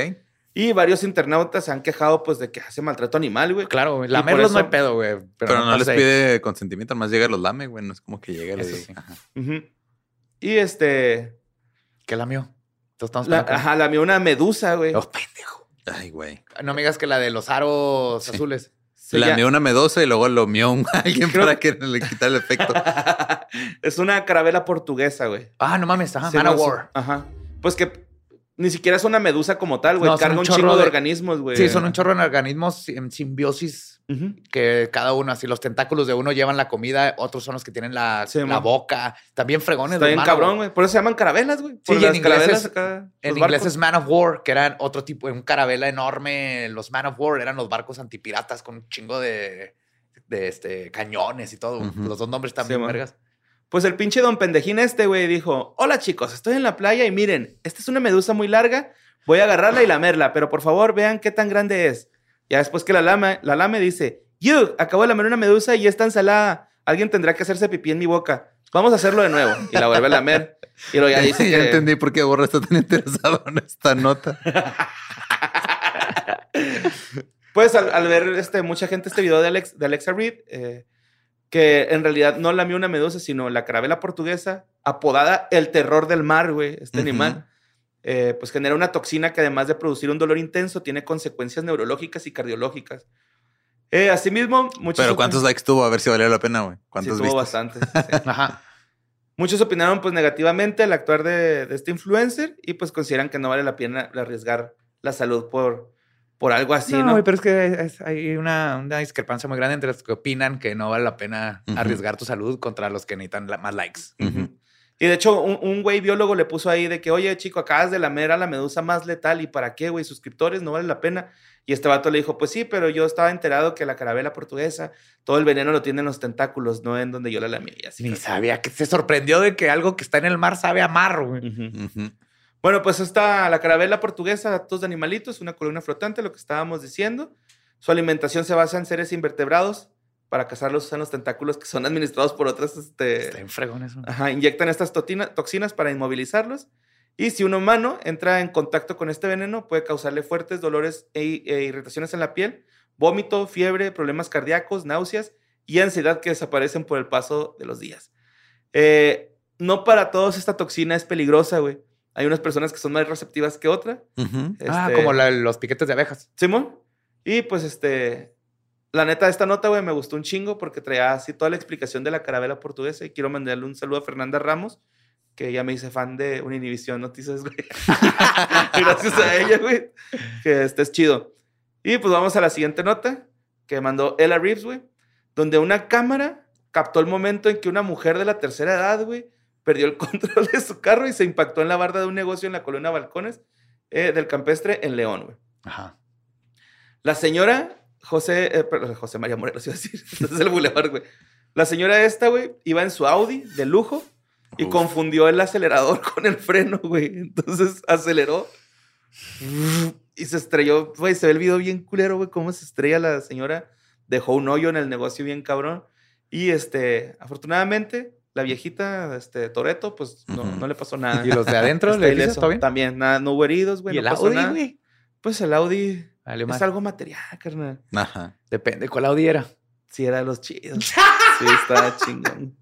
Y varios internautas se han quejado pues de que hace maltrato animal, güey. Claro, güey. Lamerlos no hay pedo, güey. Pero, Pero, no, les pide consentimiento, más llega y los lame, güey. No es como que llegue y le Eso diga, sí. Y este... ¿Qué lamió? Entonces estamos La, ajá, lamió una medusa, güey. Oh, pendejo. Ay, güey. No me digas que la de los aros Sí. azules. Llama- lamió una medosa y luego lo mió un- a [laughs] alguien Creo- para que le quitara el efecto. [laughs] es una carabela portuguesa, güey. Ah, no mames. Ajá. Man of War. Ajá. Pues que ni siquiera es una medusa como tal, güey. No, son Carga un chingo de, de- organismos, güey. Sí, son un chorro de organismos en simbiosis que cada uno, así los tentáculos de uno llevan la comida, otros son los que tienen la, Sí, la boca. También fregones. Está bien cabrón, güey. Por eso se llaman carabelas, güey. Sí, y en inglés es- acá. En inglés es Man of War, que eran otro tipo, un carabela enorme. Los Man of War eran los barcos antipiratas con un chingo de, de este, cañones y todo. Los dos nombres Sí, también, man. vergas. Pues el pinche don pendejín este, güey, dijo: Hola chicos, estoy en la playa y miren, esta es una medusa muy larga. Voy a agarrarla y lamerla, pero por favor vean qué tan grande es. Ya después que la lame, la lame dice: You, acabo de lamer una medusa y es tan salada. Alguien tendrá que hacerse pipí en mi boca. vamos a hacerlo de nuevo. Y la vuelve a lamer. Y luego ya dice [laughs] ya que... entendí por qué Borra está tan interesado en esta nota. [laughs] Pues al, al ver este, mucha gente este video de, Alex, de Alexa Reed, eh, que en realidad no lamió una medusa, sino la carabela portuguesa, apodada el terror del mar, güey, este animal, eh, pues genera una toxina que además de producir un dolor intenso, tiene consecuencias neurológicas y cardiológicas. Eh, asimismo, muchos... Pero ¿cuántos likes tuvo? A ver si valió la pena, güey. Sí, ¿Cuántos tuvo vistas? bastantes. [laughs] sí. Ajá. Muchos opinaron pues negativamente al actuar de, de este influencer y pues consideran que no vale la pena arriesgar la salud por, por algo así, no, ¿no? pero es que es- hay una, una discrepancia muy grande entre los que opinan que no vale la pena arriesgar tu salud contra los que necesitan la- más likes. Y de hecho, un, un güey biólogo le puso ahí de que, oye, chico, acabas de lamer a la medusa más letal. ¿Y para qué, güey? Suscriptores, no vale la pena. Y este vato le dijo, pues sí, pero yo estaba enterado que la carabela portuguesa, todo el veneno lo tiene en los tentáculos, no en donde yo la lamé. Y así Ni que- sabía que se sorprendió de que algo que está en el mar sabe a mar, güey. Bueno, pues está la carabela portuguesa, datos de animalitos, una columna flotante, lo que estábamos diciendo. Su alimentación se basa en seres invertebrados. Para cazarlos usan los tentáculos que son administrados por otras este, Está en fregón eso. Ajá, inyectan estas toxinas para inmovilizarlos. Y si un humano entra en contacto con este veneno, puede causarle fuertes dolores e, e irritaciones en la piel, vómito, fiebre, problemas cardíacos, náuseas y ansiedad que desaparecen por el paso de los días. Eh, no para todos esta toxina es peligrosa, güey. Hay unas personas que son más receptivas que otras. Ah, Este, como la- los piquetes de abejas. Simón. Y pues este, la neta, esta nota, güey, me gustó un chingo porque traía así toda la explicación de la carabela portuguesa y quiero mandarle un saludo a Fernanda Ramos, que ya me hice fan de Univisión Noticias, güey. [laughs] [laughs] Gracias a ella, güey. Que este es chido. Y pues vamos a la siguiente nota que mandó Ella Reeves, güey, donde una cámara captó el momento en que una mujer de la tercera edad, güey, perdió el [laughs] control de su carro y se impactó en la barda de un negocio en la colonia Balcones eh, del Campestre en León, güey. Ajá. La señora José, eh, perdón, José María Morelos, iba a decir. Es el bulevar, güey. La señora esta, güey, iba en su Audi de lujo y Uf. confundió el acelerador [laughs] con el freno, güey. Entonces aceleró y se estrelló. Güey, se ve el video bien culero, güey, cómo se estrella la señora. Dejó un hoyo en el negocio bien cabrón. Y este, afortunadamente, la viejita, este, Toreto, pues no, no le pasó nada. ¿Y los de adentro le dices todo bien? También, nada, no hubo heridos, güey. ¿Y no el pasó Audi, nada. güey? Pues el Audi Vale, es algo material, carnal. Ajá. Depende cuál Audi era. Sí, era de los chidos. [laughs] Sí, está chingón.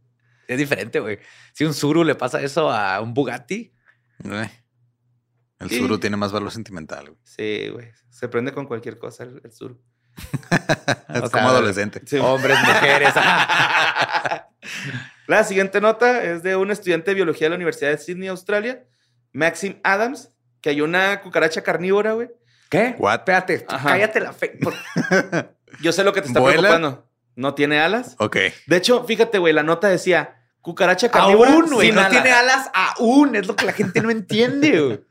Es diferente, güey. Si un Zuru le pasa eso a un Bugatti, Eh. El Sí. suru tiene más valor sentimental. güey. Sí, güey. Se prende con cualquier cosa el, el sur. [laughs] Es O como adolescente. Sí. hombres, mujeres. [laughs] La siguiente nota es de un estudiante de biología de la Universidad de Sydney, Australia, Maxim Adams, que hay una cucaracha carnívora, güey. ¿Qué? What? Espérate, Ajá. cállate la fe. por- [laughs] Yo sé lo que te está ¿Vuela? preocupando. No tiene alas. Ok. De hecho, fíjate, güey, la nota decía cucaracha carnívora Aún, güey. No alas. tiene alas aún. Es lo que la gente no entiende, güey.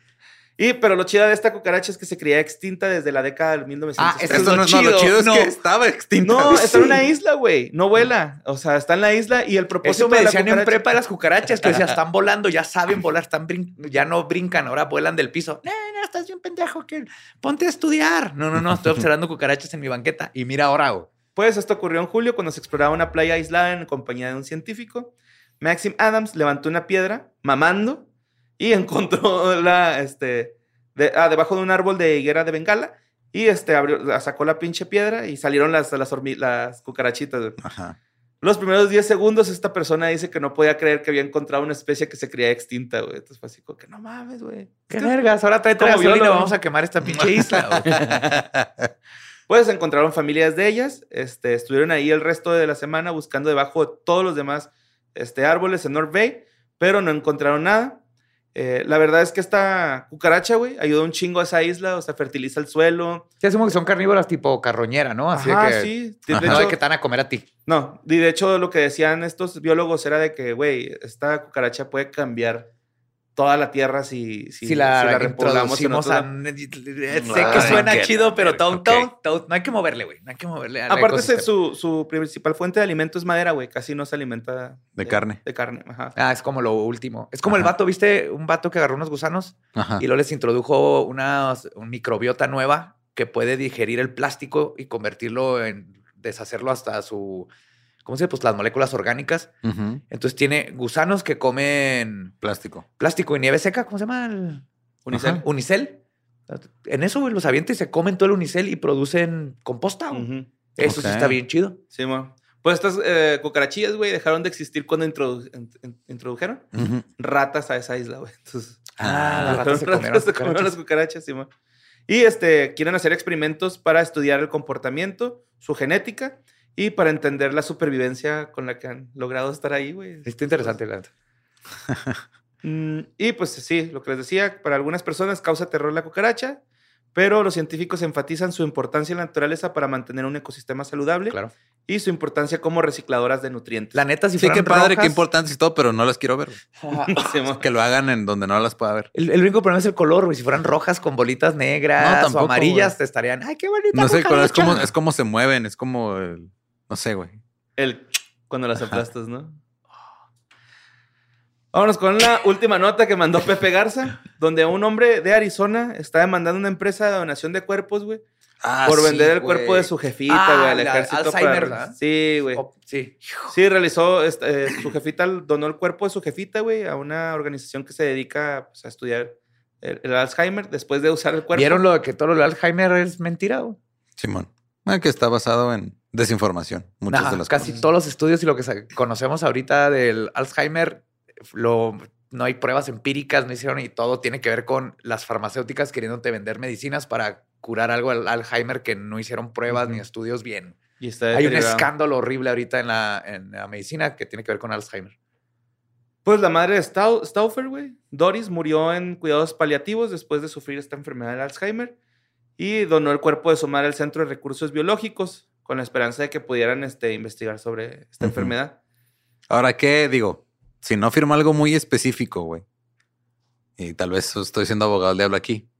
Y, pero lo chido de esta cucaracha es que se creía extinta desde la década del 1930. Ah, eso es Esto lo no, no, lo chido. chido es No. que estaba extinta. No, está en una isla, güey. No vuela. O sea, está en la isla y el propósito Eso me de la decían en prepa las cucarachas, que decía, están volando, ya saben [laughs] volar, están brin- ya no brincan, ahora vuelan del piso. No, no, estás bien pendejo, que ponte a estudiar. No, no, no, estoy [laughs] observando cucarachas en mi banqueta. Y mira ahora, güey. Pues esto ocurrió en julio cuando se exploraba una playa aislada en compañía de un científico. Maxim Adams levantó una piedra mamando y encontró [laughs] la, este, de- ah, debajo de un árbol de higuera de Bengala y este, abrió, sacó la pinche piedra y salieron las, las, las cucarachitas. Ajá. Los primeros 10 segundos esta persona dice que no podía creer que había encontrado una especie que se creía extinta, güey. Entonces fue así como que no mames, güey. Qué vergas, ahora trae gasolina, vamos a quemar esta pinche isla. güey. [laughs] Pues encontraron familias de ellas, este, estuvieron ahí el resto de la semana buscando debajo de todos los demás este, árboles en North Bay, pero no encontraron nada. Eh, la verdad es que esta cucaracha, güey, ayuda un chingo a esa isla, o sea, fertiliza el suelo. Sí, asumo que son carnívoras tipo carroñera, ¿no? Así Ajá, de que sí. De, no de que te van a comer a ti. no, y de hecho lo que decían estos biólogos era de que, güey, esta cucaracha puede cambiar toda la tierra si, si, Si, la, repoblamos en introducimos otro a... [laughs] Sé que suena chido, pero todo, ok. todo, todo- no hay que moverle, güey. No hay que moverle. Aparte, ecosistema. su, su principal fuente de alimento es madera, güey. Casi no se alimenta De carne. De carne, ajá. Ah, es como lo último. Es como el vato, ¿viste? Un vato que agarró unos gusanos Ajá. y luego les introdujo una un microbiota nueva que puede digerir el plástico y convertirlo en deshacerlo hasta su ¿cómo se dice? Pues las moléculas orgánicas. Entonces tiene gusanos que comen Plástico. plástico y nieve seca. ¿Cómo se llama? El- Unicel. Ajá, Unicel. En eso, güey, los avienta y se comen todo el unicel y producen composta. Eso sí está bien chido. Sí, mo. Pues estas eh, cucarachillas, güey, dejaron de existir cuando introdu- in- in- introdujeron ratas a esa isla, güey. Entonces, Ah, las ratas se Ratas comieron se comieron las cucarachas. cucarachas, sí, mo. Y este, quieren hacer experimentos para estudiar el comportamiento, su genética y para entender la supervivencia con la que han logrado estar ahí, güey. Está interesante, la neta. [laughs] Mm, y pues sí, lo que les decía, para algunas personas causa terror la cucaracha, pero los científicos enfatizan su importancia en la naturaleza para mantener un ecosistema saludable Claro. y su importancia como recicladoras de nutrientes. La neta, si Sí, qué padre, qué importante y todo, pero no las quiero ver. [laughs] [laughs] Que lo hagan en donde no las pueda ver. El, el único problema es el color, güey. Si fueran rojas con bolitas negras No, o amarillas, güey. te estarían. Ay, qué bonita. No sé, pero es cucaracha". como, es como se mueven, es como el- no sé, güey. El cuando las Ajá. aplastas, ¿no? Vámonos con la última nota que mandó Pepe Garza, donde un hombre de Arizona está demandando una empresa de donación de cuerpos, güey, Ah, por sí, vender el güey. cuerpo de su jefita, Ah, güey, al la ejército. Alzheimer, para-. Sí, güey. Oh, sí. Sí, realizó, este, eh, su jefita donó el cuerpo de su jefita, güey, a una organización que se dedica pues, a estudiar el, el Alzheimer después de usar el cuerpo. ¿Vieron lo de que todo lo de Alzheimer es mentira? güey? Simón. Ah, que está basado en desinformación. Muchas de las casi cosas. todos los estudios y lo que conocemos ahorita del Alzheimer, lo, no hay pruebas empíricas, no hicieron y todo tiene que ver con las farmacéuticas queriéndote vender medicinas para curar algo al Alzheimer que no hicieron pruebas ni estudios bien. Y está Hay un escándalo horrible ahorita en la, en la medicina que tiene que ver con Alzheimer. Pues la madre de Stau- Stauffer, güey, Doris, murió en cuidados paliativos después de sufrir esta enfermedad de Alzheimer y donó el cuerpo de su madre al Centro de Recursos Biológicos con la esperanza de que pudieran este, investigar sobre esta enfermedad. Ahora, ¿qué digo? Si no firma algo muy específico, güey. Y tal vez estoy siendo abogado del diablo aquí.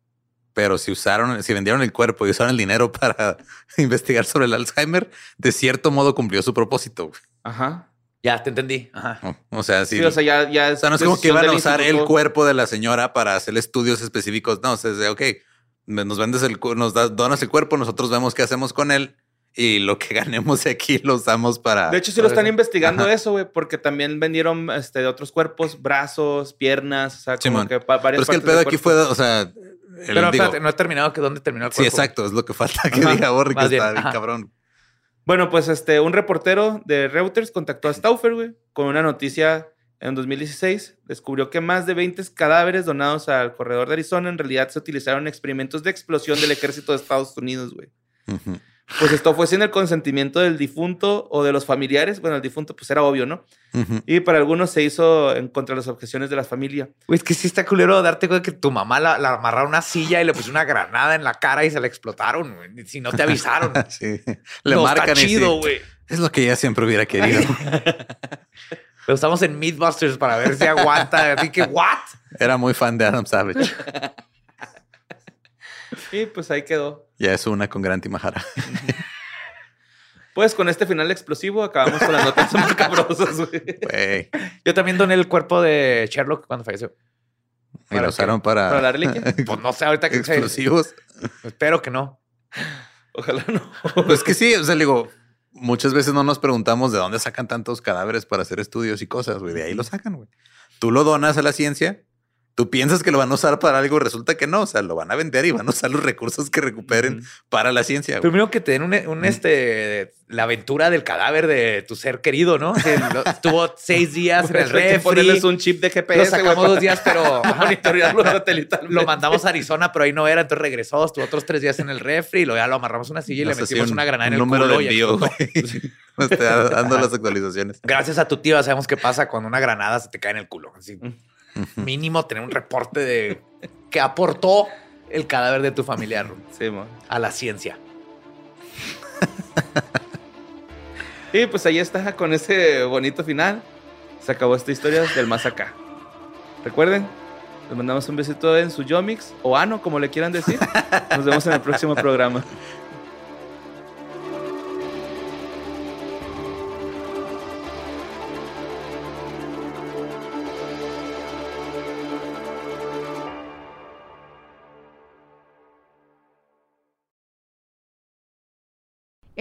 Pero si usaron, si vendieron el cuerpo y usaron el dinero [laughs] para investigar sobre el Alzheimer, de cierto modo cumplió su propósito. güey. Ajá. Ya, te entendí. Ajá. O- sea, Sí, sí. o sea, ya, ya O sea, no es como que iban a usar el cuerpo de la señora para hacer estudios específicos. No, o sea, es de, ok, nos vendes el, nos das, donas el cuerpo, nosotros vemos qué hacemos con él y lo que [laughs] ganemos de aquí lo usamos para. De hecho, sí lo están Ajá. investigando eso, güey, porque también vendieron este, de otros cuerpos, brazos, piernas, o sea, como Simón. que pa- varias pero es que el pedo aquí fue, o sea, el, Pero digo, no he terminado que dónde terminó el sí, cuerpo. exacto, es lo que falta que Ajá, diga Borri, que está bien cabrón. Bueno, pues este, un reportero de Reuters contactó a Stauffer, güey, con una noticia en 2016. Descubrió que más de 20 cadáveres donados al corredor de Arizona en realidad se utilizaron en experimentos de explosión del ejército de Estados Unidos, güey. Ujú. Pues esto fue sin el consentimiento del difunto o de los familiares. Bueno, el difunto pues era obvio, ¿no? Ujú. Y para algunos se hizo en contra de las objeciones de la familia. Güey, es que sí está culero darte cuenta que tu mamá la, la amarraron a una silla y le puso una granada en la cara y se la explotaron, güey. Si no te avisaron. [laughs] Sí. Le no, marcan está chido, sí. güey. Es lo que ella siempre hubiera querido. [laughs] Pero estamos en Mythbusters para ver si aguanta. Así que, ¿what? Era muy fan de Adam Savage. [laughs] Y pues ahí quedó. Ya es una con Grant y Mahara. [laughs] Pues con este final explosivo acabamos con las notas macabrosas, güey. Güey. Yo también doné el cuerpo de Sherlock cuando falleció. Y ¿Para lo qué? usaron para, ¿Para la reliquia? [laughs] Pues no sé, ahorita que explosivos. Espero que no. Ojalá no. Pues que sí, o sea, le digo, muchas veces no nos preguntamos de dónde sacan tantos cadáveres para hacer estudios y cosas, güey. De ahí lo sacan, güey. Tú lo donas a la ciencia, tú piensas que lo van a usar para algo resulta que no. O sea, lo van a vender y van a usar los recursos que recuperen para la ciencia. güey. Primero que te den un, un, este, la aventura del cadáver de tu ser querido, ¿no? Que lo- [laughs] estuvo seis días en el refri. ponerles un chip de Lo GPS, sacamos güey, dos días, pero [laughs] monitorearlo lo mandamos a Arizona, pero ahí no era. Entonces regresó, estuvo otros tres días en el refri y luego ya lo amarramos a una silla y le metimos un- una granada en el número culo de envío, [laughs] dando las actualizaciones. Gracias a tu tío ya sabemos qué pasa cuando una granada se te cae en el culo. Así. Mínimo tener un reporte de que aportó el cadáver de tu familiar Sí, a la ciencia. Y pues ahí está, con ese bonito final. Se acabó esta historia del más acá. Recuerden, les mandamos un besito en su Yomix o Ano, como le quieran decir. Nos vemos en el próximo programa.